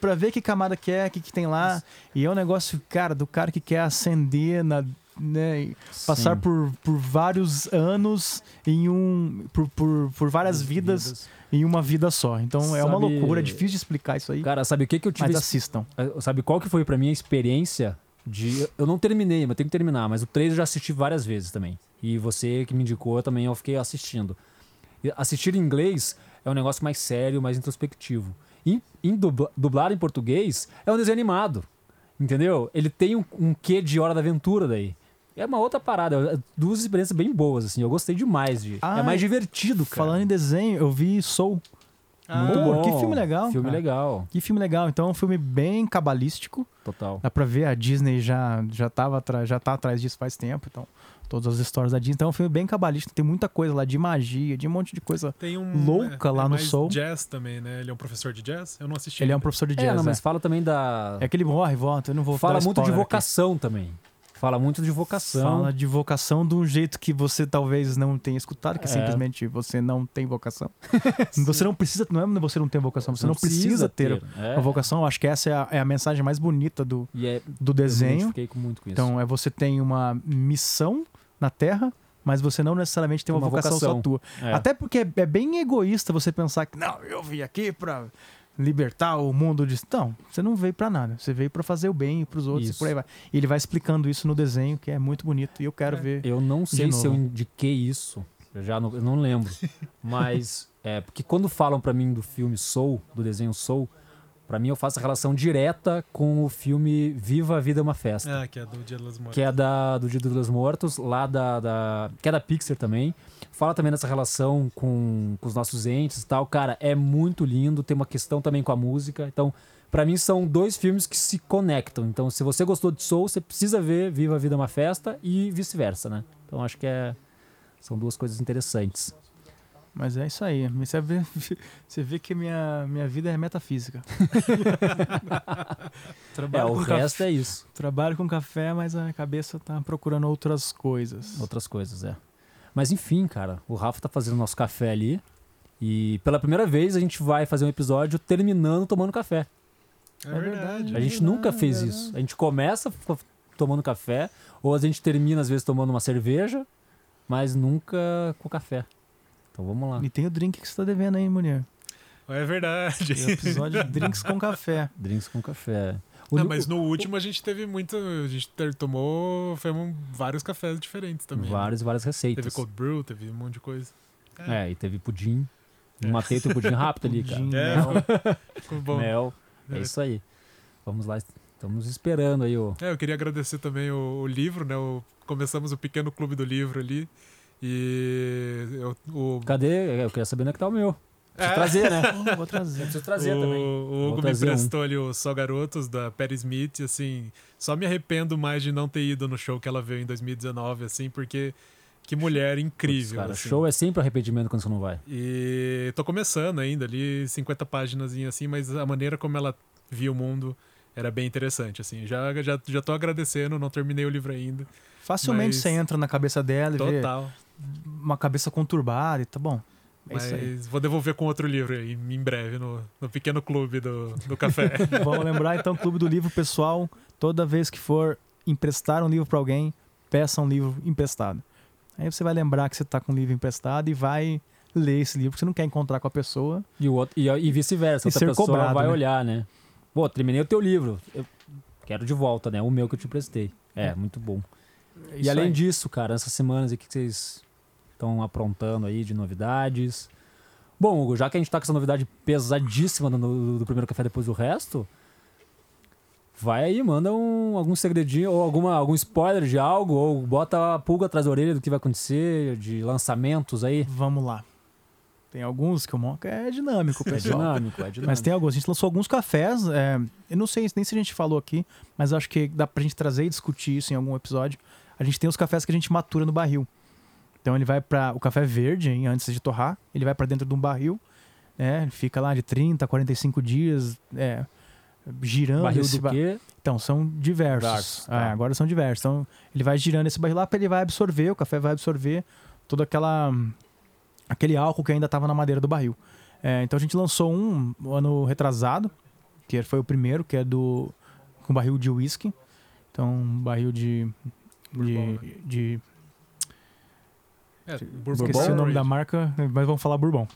pra ver que camada que é, o que, que tem lá. E é um negócio, cara, do cara que quer ascender na. Né, passar por, por vários anos em um. por, por, por várias vidas, vidas, em uma vida só. Então sabe, é uma loucura, é difícil de explicar isso aí. Cara, sabe o que, que eu tive. Mas assistam. É, sabe qual que foi pra mim a experiência de. Eu não terminei, mas tenho que terminar, mas o 3 eu já assisti várias vezes também. E você que me indicou também, eu fiquei assistindo. Assistir em inglês é um negócio mais sério, mais introspectivo. Em, em dubla, dublado em português, é um desenho animado. Entendeu? Ele tem um, um quê de Hora da Aventura daí. É uma outra parada. É duas experiências bem boas, assim. Eu gostei demais de. Ah, é mais divertido, cara. Falando em desenho, eu vi Soul. Ah, Muito bom. Que filme legal. Filme cara. legal. Que filme legal. Então é um filme bem cabalístico. Total. Dá pra ver, a Disney já, já, tava já tá atrás disso faz tempo. Então todas as histórias da Disney. Então é um filme bem cabalista, tem muita coisa lá de magia, de um monte de coisa tem um, louca é, lá é no Soul. jazz também, né? Ele é um professor de jazz? Eu não assisti. Ele ainda. é um professor de jazz. É, não, mas é. fala também da. É que ele morre, volta, eu não vou Fala muito de vocação aqui. também. Fala muito de vocação. Fala de vocação de um jeito que você talvez não tenha escutado, que é. simplesmente você não tem vocação. você não precisa, não é você não tem vocação, você não, não precisa, precisa, ter, ter. É. vocação. Eu acho que essa é a, é a mensagem mais bonita do, é, do desenho. Eu muito com isso. Então, é você tem uma missão na Terra, mas você não necessariamente tem uma, uma vocação, vocação, só tua. É. Até porque é, é, bem egoísta você pensar que, não, eu vim aqui pra libertar o mundo de. Não, você não veio para nada. Você veio para fazer o bem para os outros isso. e por aí vai. E ele vai explicando isso no desenho, que é muito bonito. E eu quero é. ver. Eu não sei se eu indiquei isso. Eu já não, eu não lembro. mas é porque quando falam para mim do filme Soul, do desenho Soul, para mim, eu faço a relação direta com o filme Viva a Vida é uma Festa. Ah, que é do Dia dos Mortos. Que é da, do Dia dos Mortos, lá da, da. que é da Pixar também. Fala também dessa relação com, com os nossos entes e tal. Cara, é muito lindo. Tem uma questão também com a música. Então, para mim, são dois filmes que se conectam. Então, se você gostou de Soul, você precisa ver Viva a Vida é uma Festa e vice-versa, né? Então, acho que é, são duas coisas interessantes. Mas é isso aí. Você vê, você vê que minha, minha vida é metafísica. É, trabalho, o com resto café, é isso. trabalho com café, mas a cabeça tá procurando outras coisas. Outras coisas, é. Mas enfim, cara, o Rafa tá fazendo nosso café ali. E pela primeira vez a gente vai fazer um episódio terminando tomando café. É verdade. A gente nunca fez isso. A gente começa tomando café, ou a gente termina às vezes tomando uma cerveja, mas nunca com café. Então vamos lá. E tem o drink que você tá devendo aí, mulher. É verdade. Tem o episódio de drinks com café. Drinks com café. O- Não, mas no último a gente teve muito. A gente tomou foi um- vários cafés diferentes também. né? várias, várias receitas. Teve cold brew, teve um monte de coisa. É, e teve pudim. Matei teu pudim rápido ali, cara. Pudim, É, mel. Ficou bom. Mel. É É. isso aí. Vamos lá. Estamos esperando aí o. É, eu queria agradecer também o, o livro, né? O- começamos o pequeno clube do livro ali. E eu- o, Cadê? Eu queria saber onde é que tá o meu. Preciso É. trazer, né? Oh, vou trazer. Preciso trazer o, também. o Hugo me trazer um. emprestou ali o Só Garotos da Perry Smith, assim, só me arrependo mais de não ter ido no show que ela veio em 2019, assim, porque que mulher incrível. Cara, assim. show é sempre arrependimento quando você não vai. E tô começando ainda ali, 50 páginas assim, mas a maneira como ela via o mundo era bem interessante, assim. Já, já, já tô agradecendo, não terminei o livro ainda. Facilmente Mas- você entra na cabeça dela e vê Total. uma cabeça conturbada e tá bom. É Mas isso aí. vou devolver com outro livro aí, em breve, no, no pequeno clube do, do café. Vamos lembrar então, Clube do Livro, pessoal, toda vez que for emprestar um livro para alguém, peça um livro emprestado. Aí você vai lembrar que você tá com um livro emprestado e vai ler esse livro, porque você não quer encontrar com a pessoa. E, o outro- e, e vice-versa. Outra ser pessoa cobrado, vai né? olhar, né? Pô, terminei o teu livro. Eu quero de volta, né? O meu que eu te prestei. É, muito bom. É e além aí. disso, cara, essas semanas aí, o que vocês estão aprontando aí de novidades? Bom, Hugo, já que a gente tá com essa novidade pesadíssima do, do- primeiro café depois do resto, vai aí, manda um, algum segredinho ou alguma, algum spoiler de algo, ou bota a pulga atrás da orelha do que vai acontecer, de lançamentos aí. Vamos lá. Tem alguns que o Monca é dinâmico, É pessoal. dinâmico, é dinâmico. Mas tem alguns. A gente lançou alguns cafés. é, eu não sei nem se a gente falou aqui, mas acho que dá pra gente trazer e discutir isso em algum episódio. A gente tem os cafés que a gente matura no barril. Então ele vai para o café verde, hein, antes de torrar, ele vai para dentro de um barril, né? Ele fica lá de 30, 45 dias, é, girando Barril esse do ba- quê? Então, são diversos. Tá. É, agora são diversos. Então, ele vai girando esse barril lá, ele vai absorver, o café vai absorver toda aquela aquele álcool que ainda estava na madeira do barril. É, então a gente lançou um no ano retrasado, que foi o primeiro, que é do com barril de whisky. Então, um barril de de, de É, esqueci Bourbon? o nome da marca, mas vamos falar Bourbon.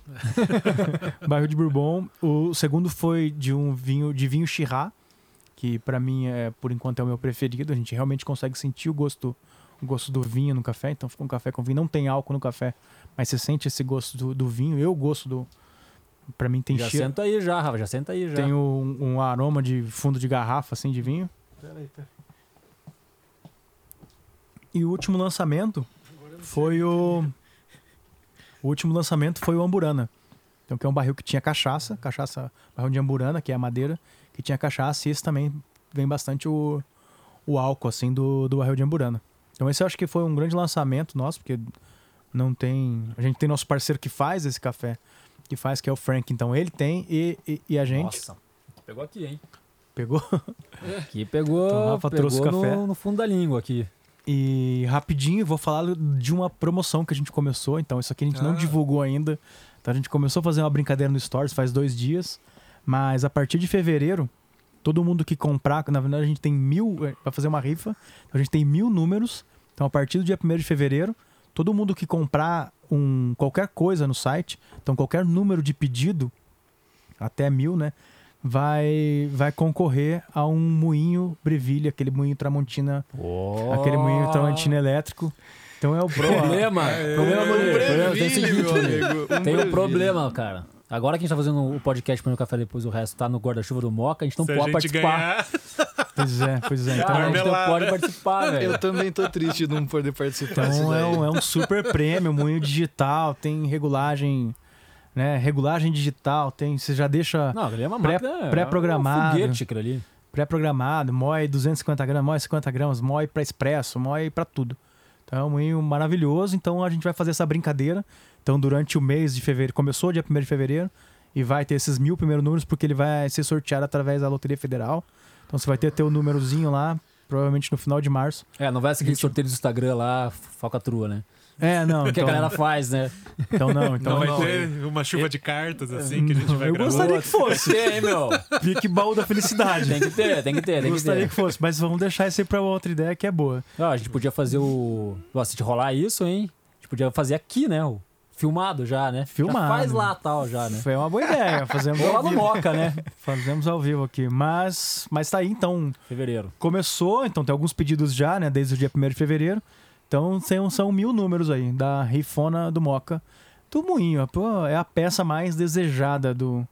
barril de Bourbon. O segundo foi de um vinho de vinho Chirá, que pra mim é por enquanto é o meu preferido. A gente realmente consegue sentir o gosto o gosto do vinho no café. Então fica um café com vinho, não tem álcool no café, mas você sente esse gosto do, do vinho. Eu gosto do Pra mim tem já cheiro, senta aí já, Rafa, já senta aí já. tem um, um aroma de fundo de garrafa assim de vinho. E o último lançamento foi o. O último lançamento foi o Amburana. Então, que é um barril que tinha cachaça, cachaça, barril de Amburana, que é a madeira, que tinha cachaça, e esse também vem bastante o, o álcool, assim, do, do barril de Amburana. Então, esse eu acho que foi um grande lançamento nosso, porque não tem. A gente tem nosso parceiro que faz esse café, que faz, que é o Frank. Então, ele tem e, e, e a gente. Nossa, pegou aqui, hein? Pegou? Aqui pegou, Então, o Rafa pegou trouxe no, café. no fundo da língua aqui. E rapidinho, vou falar de uma promoção que a gente começou. Então, isso aqui a gente não Ah. divulgou ainda. Então, a gente começou a fazer uma brincadeira no Stories faz dois dias. Mas a partir de fevereiro, todo mundo que comprar, na verdade, a gente tem mil. Vai fazer uma rifa. Então, a gente tem mil números. Então, a partir do dia 1 de fevereiro, todo mundo que comprar um, qualquer coisa no site, então qualquer número de pedido, até mil, né? Vai, vai concorrer a um moinho Breville, aquele moinho Tramontina Aquele moinho Tramontina elétrico. Então é o Problema, problema, é, Moreira. um Problema, tem seguinte, amigo, um Tem um problema, cara. Agora que a gente tá fazendo o podcast para o café depois o resto tá no guarda-chuva do Moca, a gente não Se a pode gente participar. ganhar, Pois é, pois é. Então, Cara, a gente não pode participar, velho. Eu também tô triste de não poder participar então é, um, é um super prêmio, moinho digital, tem regulagem, né? Regulagem digital, tem. Você já deixa Não, é uma Pré- máquina. pré-programado. É um foguete aquilo ali. pré-programado, moe 250 gramas, moe 50 gramas, moe para expresso, moe para tudo. Então é um moinho maravilhoso. Então a gente vai fazer essa brincadeira. Então, durante o mês de fevereiro, começou dia 1 de fevereiro, e vai ter esses mil primeiros números, porque ele vai ser sorteado através da Loteria Federal. Então, você vai ter teu númerozinho lá, provavelmente no final de março. É, não vai ser aquele sorteio do Instagram lá, falcatrua, né? É, não. Que a então- galera faz, né? Então, não. Então, Não vai não. ter uma chuva de cartas assim que a gente vai Eu gravar. gostaria que fosse. Tem, hein, meu? Pique baú da felicidade. Tem que ter, tem que ter, tem que Gostaria ter. que fosse, mas vamos deixar isso aí pra outra ideia que é boa. Ah, a gente podia fazer o. Nossa, se rolar isso, hein? A gente podia fazer aqui, né? O... Filmado já, né? Filmado. Já faz lá tal, já, né? Foi uma boa ideia. Fazemos Ou lá ao no vivo. Moca, né? Fazemos ao vivo aqui. Mas, mas tá aí, então. Fevereiro. Começou, então tem alguns pedidos já, né? Desde o dia 1 de fevereiro. Então são, são mil números aí, da rifona do Moca do Moinho. Pô, é a peça mais desejada do,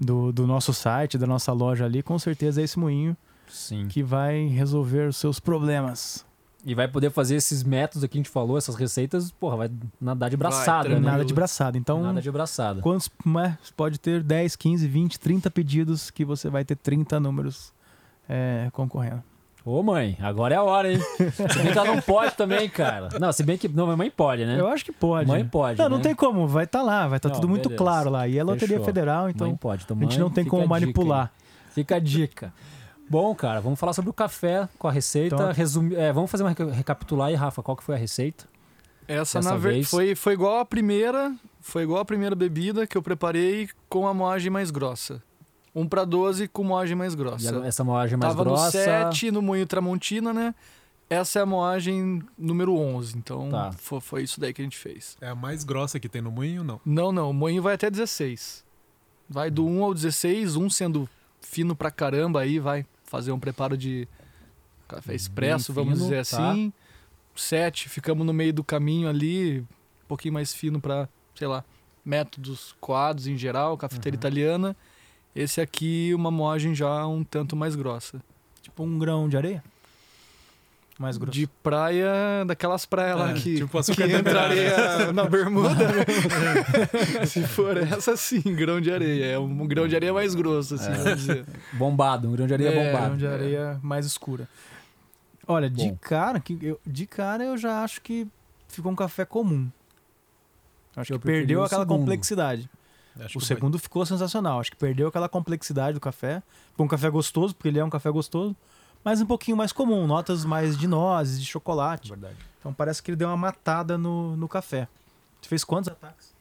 do, do nosso site, da nossa loja ali. Com certeza é esse moinho Sim. que vai resolver os seus problemas. E vai poder fazer esses métodos aqui que a gente falou, essas receitas, porra, vai nadar de braçada, tranquilo. né? Nada de braçada. Então, Nada de braçada. quantos né, pode ter 10, 15, 20, 30 pedidos que você vai ter 30 números é, concorrendo. Ô, mãe, agora é a hora, hein? Se bem que ela não pode também, cara. Não, se bem que. Não, mãe pode, né? Eu acho que pode. Mãe pode. Não, não né? tem como, vai estar lá, vai estar Não, tudo muito beleza. claro lá. E é Loteria Fechou. Federal, então mãe pode. Então, a gente mãe, não tem como a dica manipular. Fica a dica. Bom, cara, vamos falar sobre o café com a receita. Então- Resumi- é, vamos fazer uma reca- recapitular aí, Rafa, qual que foi a receita? Essa, Dessa na ver... vez- foi, foi igual a primeira, foi igual a primeira bebida que eu preparei com a moagem mais grossa. 1 para 12 com moagem mais E grossa. a- essa moagem mais Tava grossa. no 7 no Moinho Tramontina, né? Essa é a moagem número 11. Então Tá. fo- foi, isso daí que a gente fez. É a mais grossa que tem no moinho, não? Não, não. O moinho vai até 16. Vai do 1 ao 16, um sendo fino pra caramba aí, vai fazer um preparo de café expresso, Bem vamos fino, dizer tá. assim. 7, ficamos no meio do caminho ali, um pouquinho mais fino pra, sei lá, métodos coados em geral, cafeteira Uhum. italiana. Esse aqui, uma moagem já um tanto mais grossa. Tipo um grão de areia? Mais grosso. De praia, daquelas praias lá É, que, tipo que açúcar entra areia na bermuda. Se for essa, sim, grão de areia. É um grão de areia mais grosso, assim, vamos dizer. Bombado, um grão de areia É, bombado. grão de areia mais escura. Olha, de Bom. cara, que eu, de cara eu já acho que ficou um café comum. Acho Eu que perdeu aquela segundo. complexidade. Acho O segundo ficou sensacional. Acho que perdeu aquela complexidade do café. Ficou um café gostoso, porque ele é um café gostoso, mas um pouquinho mais comum. Notas mais de nozes, de chocolate. Verdade. Então parece que ele deu uma matada no, no café. Você fez quantos ataques?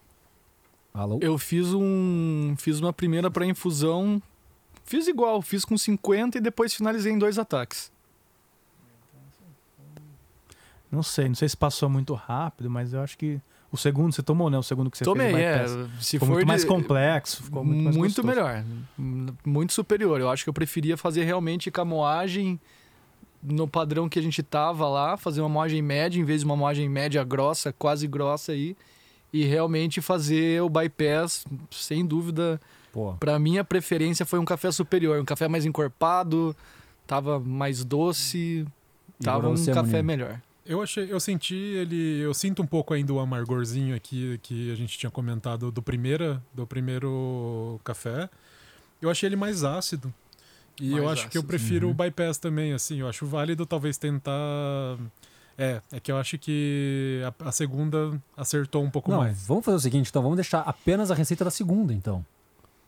Alô? Eu fiz um. Fiz uma primeira para infusão. Fiz igual, fiz com 50 e depois finalizei em dois ataques. Não sei, não sei se passou muito rápido, mas eu acho que o segundo você tomou, né? O segundo que você Tomei, fez. o é. Se Ficou for muito mais de- complexo, ficou muito mais gostoso. melhor. M- Muito superior. Eu acho que eu preferia fazer realmente com a moagem no padrão que a gente tava lá, fazer uma moagem média em vez de uma moagem média grossa, quase grossa aí. E realmente fazer o bypass, sem dúvida, Pô, Pra mim, a preferência foi um café superior, um café mais encorpado, tava mais doce, E tava um café melhor. Eu achei, eu senti ele, eu sinto um pouco ainda o amargorzinho aqui que a gente tinha comentado do primeira, do primeiro café. Eu achei ele mais ácido. E Mais eu acho que eu ácido. prefiro Uhum. o bypass também, assim, eu acho válido talvez tentar é, é que eu acho que a, a segunda acertou um pouco não, mais. vamos fazer o seguinte, então, vamos deixar apenas a receita da segunda, então.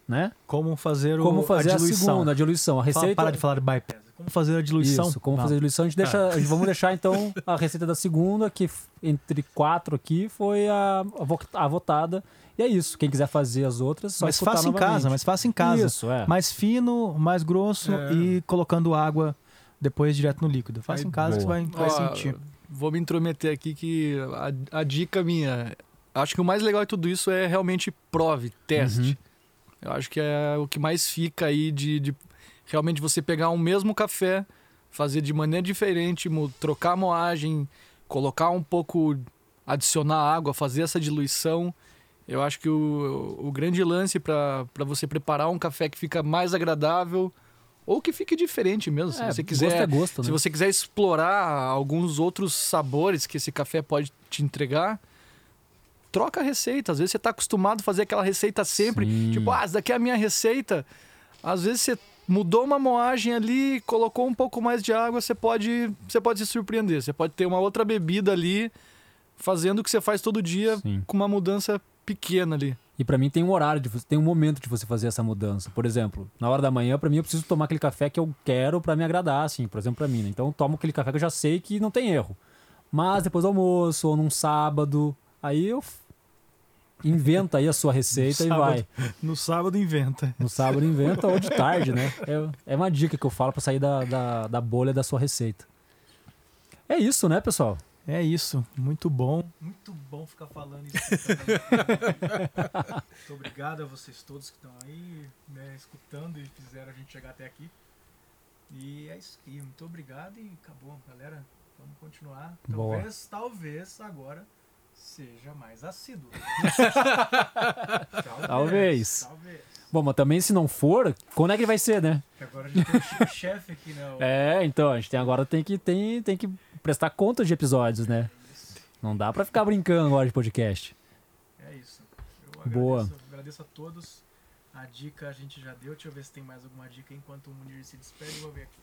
Né? Como fazer, o, Como fazer a, diluição. segunda, a diluição. A Fala- receita. Para de falar de bypass. Como fazer a diluição. Isso, como Não. fazer a diluição. A gente deixa, a gente- vamos deixar então a receita da segunda, que entre quatro aqui foi a, a vo- a votada. E é isso. Quem quiser fazer as outras, só Mas faça em novamente. casa, mas faça em casa. Isso, é. Mais fino, mais grosso É. e colocando água depois direto no líquido. Faça Aí, em casa que boa. você vai, vai Ó, sentir. Vou me intrometer aqui que a, a dica minha, acho que o mais legal de tudo isso é realmente prove, teste. Uhum. Eu acho que é o que mais fica aí de, de realmente você pegar um mesmo café, fazer de maneira diferente, trocar a moagem, colocar um pouco, adicionar água, fazer essa diluição. Eu acho que o, o grande lance para você preparar um café que fica mais agradável ou que fique diferente mesmo, se É, você Gosto quiser. é gosto, né? Se você quiser explorar alguns outros sabores que esse café pode te entregar, troca a receita. Às vezes você está acostumado a fazer aquela receita sempre. Sim. Tipo, ah, essa daqui é a minha receita. Às vezes você mudou uma moagem ali, colocou um pouco mais de água, você pode, você pode se surpreender. Você pode ter uma outra bebida ali fazendo o que você faz todo dia Sim. com uma mudança pequena ali. E pra mim tem um horário, de, tem um momento de você fazer essa mudança. Por exemplo, na hora da manhã, pra mim, eu preciso tomar aquele café que eu quero pra me agradar, assim, por exemplo, pra mim. né? Então eu tomo aquele café que eu já sei que não tem erro. Mas depois do almoço, ou num sábado, aí eu inventa aí a sua receita e sábado. vai. No sábado inventa. No sábado inventa ou de tarde, né? É, é uma dica que eu falo pra sair da, da, da bolha da sua receita. É isso, né, pessoal? É isso, muito bom. Muito bom ficar falando isso. muito obrigado a vocês todos que estão aí, né, escutando e fizeram a gente chegar até aqui. E é isso aí, muito obrigado e acabou, galera. Vamos continuar. Boa. Talvez, talvez agora seja mais assíduo. Talvez. Talvez. Bom, mas também se não for, quando é que vai ser, né? Agora a gente tem o chefe aqui, né? o- É, então, a gente tem agora tem que, tem, tem que prestar conta de episódios, né? Não dá pra ficar brincando agora de podcast. É isso. Eu agradeço, Boa. agradeço a todos. A dica a gente já deu. Deixa eu ver se tem mais alguma dica enquanto o Munir se despede. Eu vou ver aqui.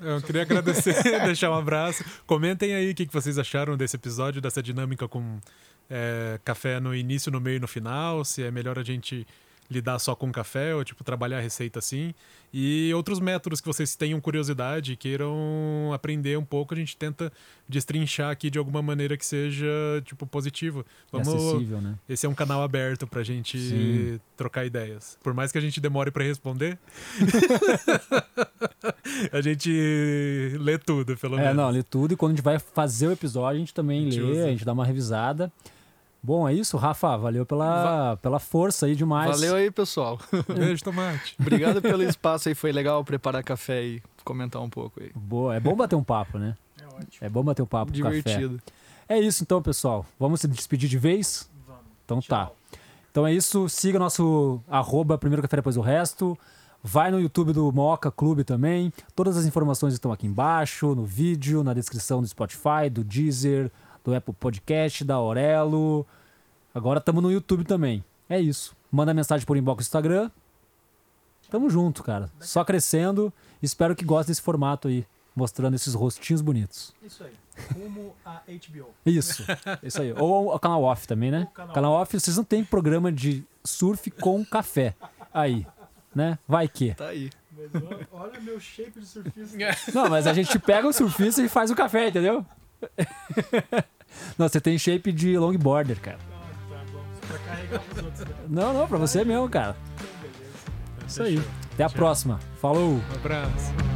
Eu queria agradecer, deixar um abraço. Comentem aí o que que vocês acharam desse episódio, dessa dinâmica com é, café no início, no meio e no final. Se é melhor a gente lidar só com café ou tipo trabalhar a receita assim. E outros métodos que vocês tenham curiosidade e queiram aprender um pouco, a gente tenta destrinchar aqui de alguma maneira que seja tipo positivo. É acessível, né? Esse é um canal aberto pra gente Sim. trocar ideias. Por mais que a gente demore pra responder, a gente lê tudo, pelo É, menos. não, lê tudo e quando a gente vai fazer o episódio, a gente também A gente lê, usa. a gente dá uma revisada. Bom, é isso, Rafa. Valeu pela, pela força aí demais. Valeu aí, pessoal. Beijo, tomate. Obrigado pelo espaço aí, foi legal preparar café e comentar um pouco aí. Boa. É bom bater um papo, né? É ótimo. É bom bater um papo com café. Divertido. É isso então, pessoal. Vamos se despedir de vez? Vamos. Então tá. Tchau. Então é isso. Siga nosso arroba primeiro café depois o resto. Vai no YouTube do Moca Clube também. Todas as informações estão aqui embaixo, no vídeo, na descrição do Spotify, do Deezer, do Apple Podcast, da Aurelo. Agora estamos no YouTube também. É isso. Manda mensagem por inbox no Instagram. Tamo junto, cara. Só crescendo. Espero que gostem desse formato aí, mostrando esses rostinhos bonitos. Isso aí. Rumo a HBO. Isso, isso aí. Ou o canal off também, né? Canal Canal off, vocês não tem programa de surf com café. Aí, né? Vai que. Tá aí. Mas olha, olha meu shape de surfista. Não, mas a gente pega o surfista e faz o café, entendeu? Não, você tem shape de longboarder, cara. Não, não, pra você mesmo, cara. Isso aí. Até a próxima. Falou! Um abraço.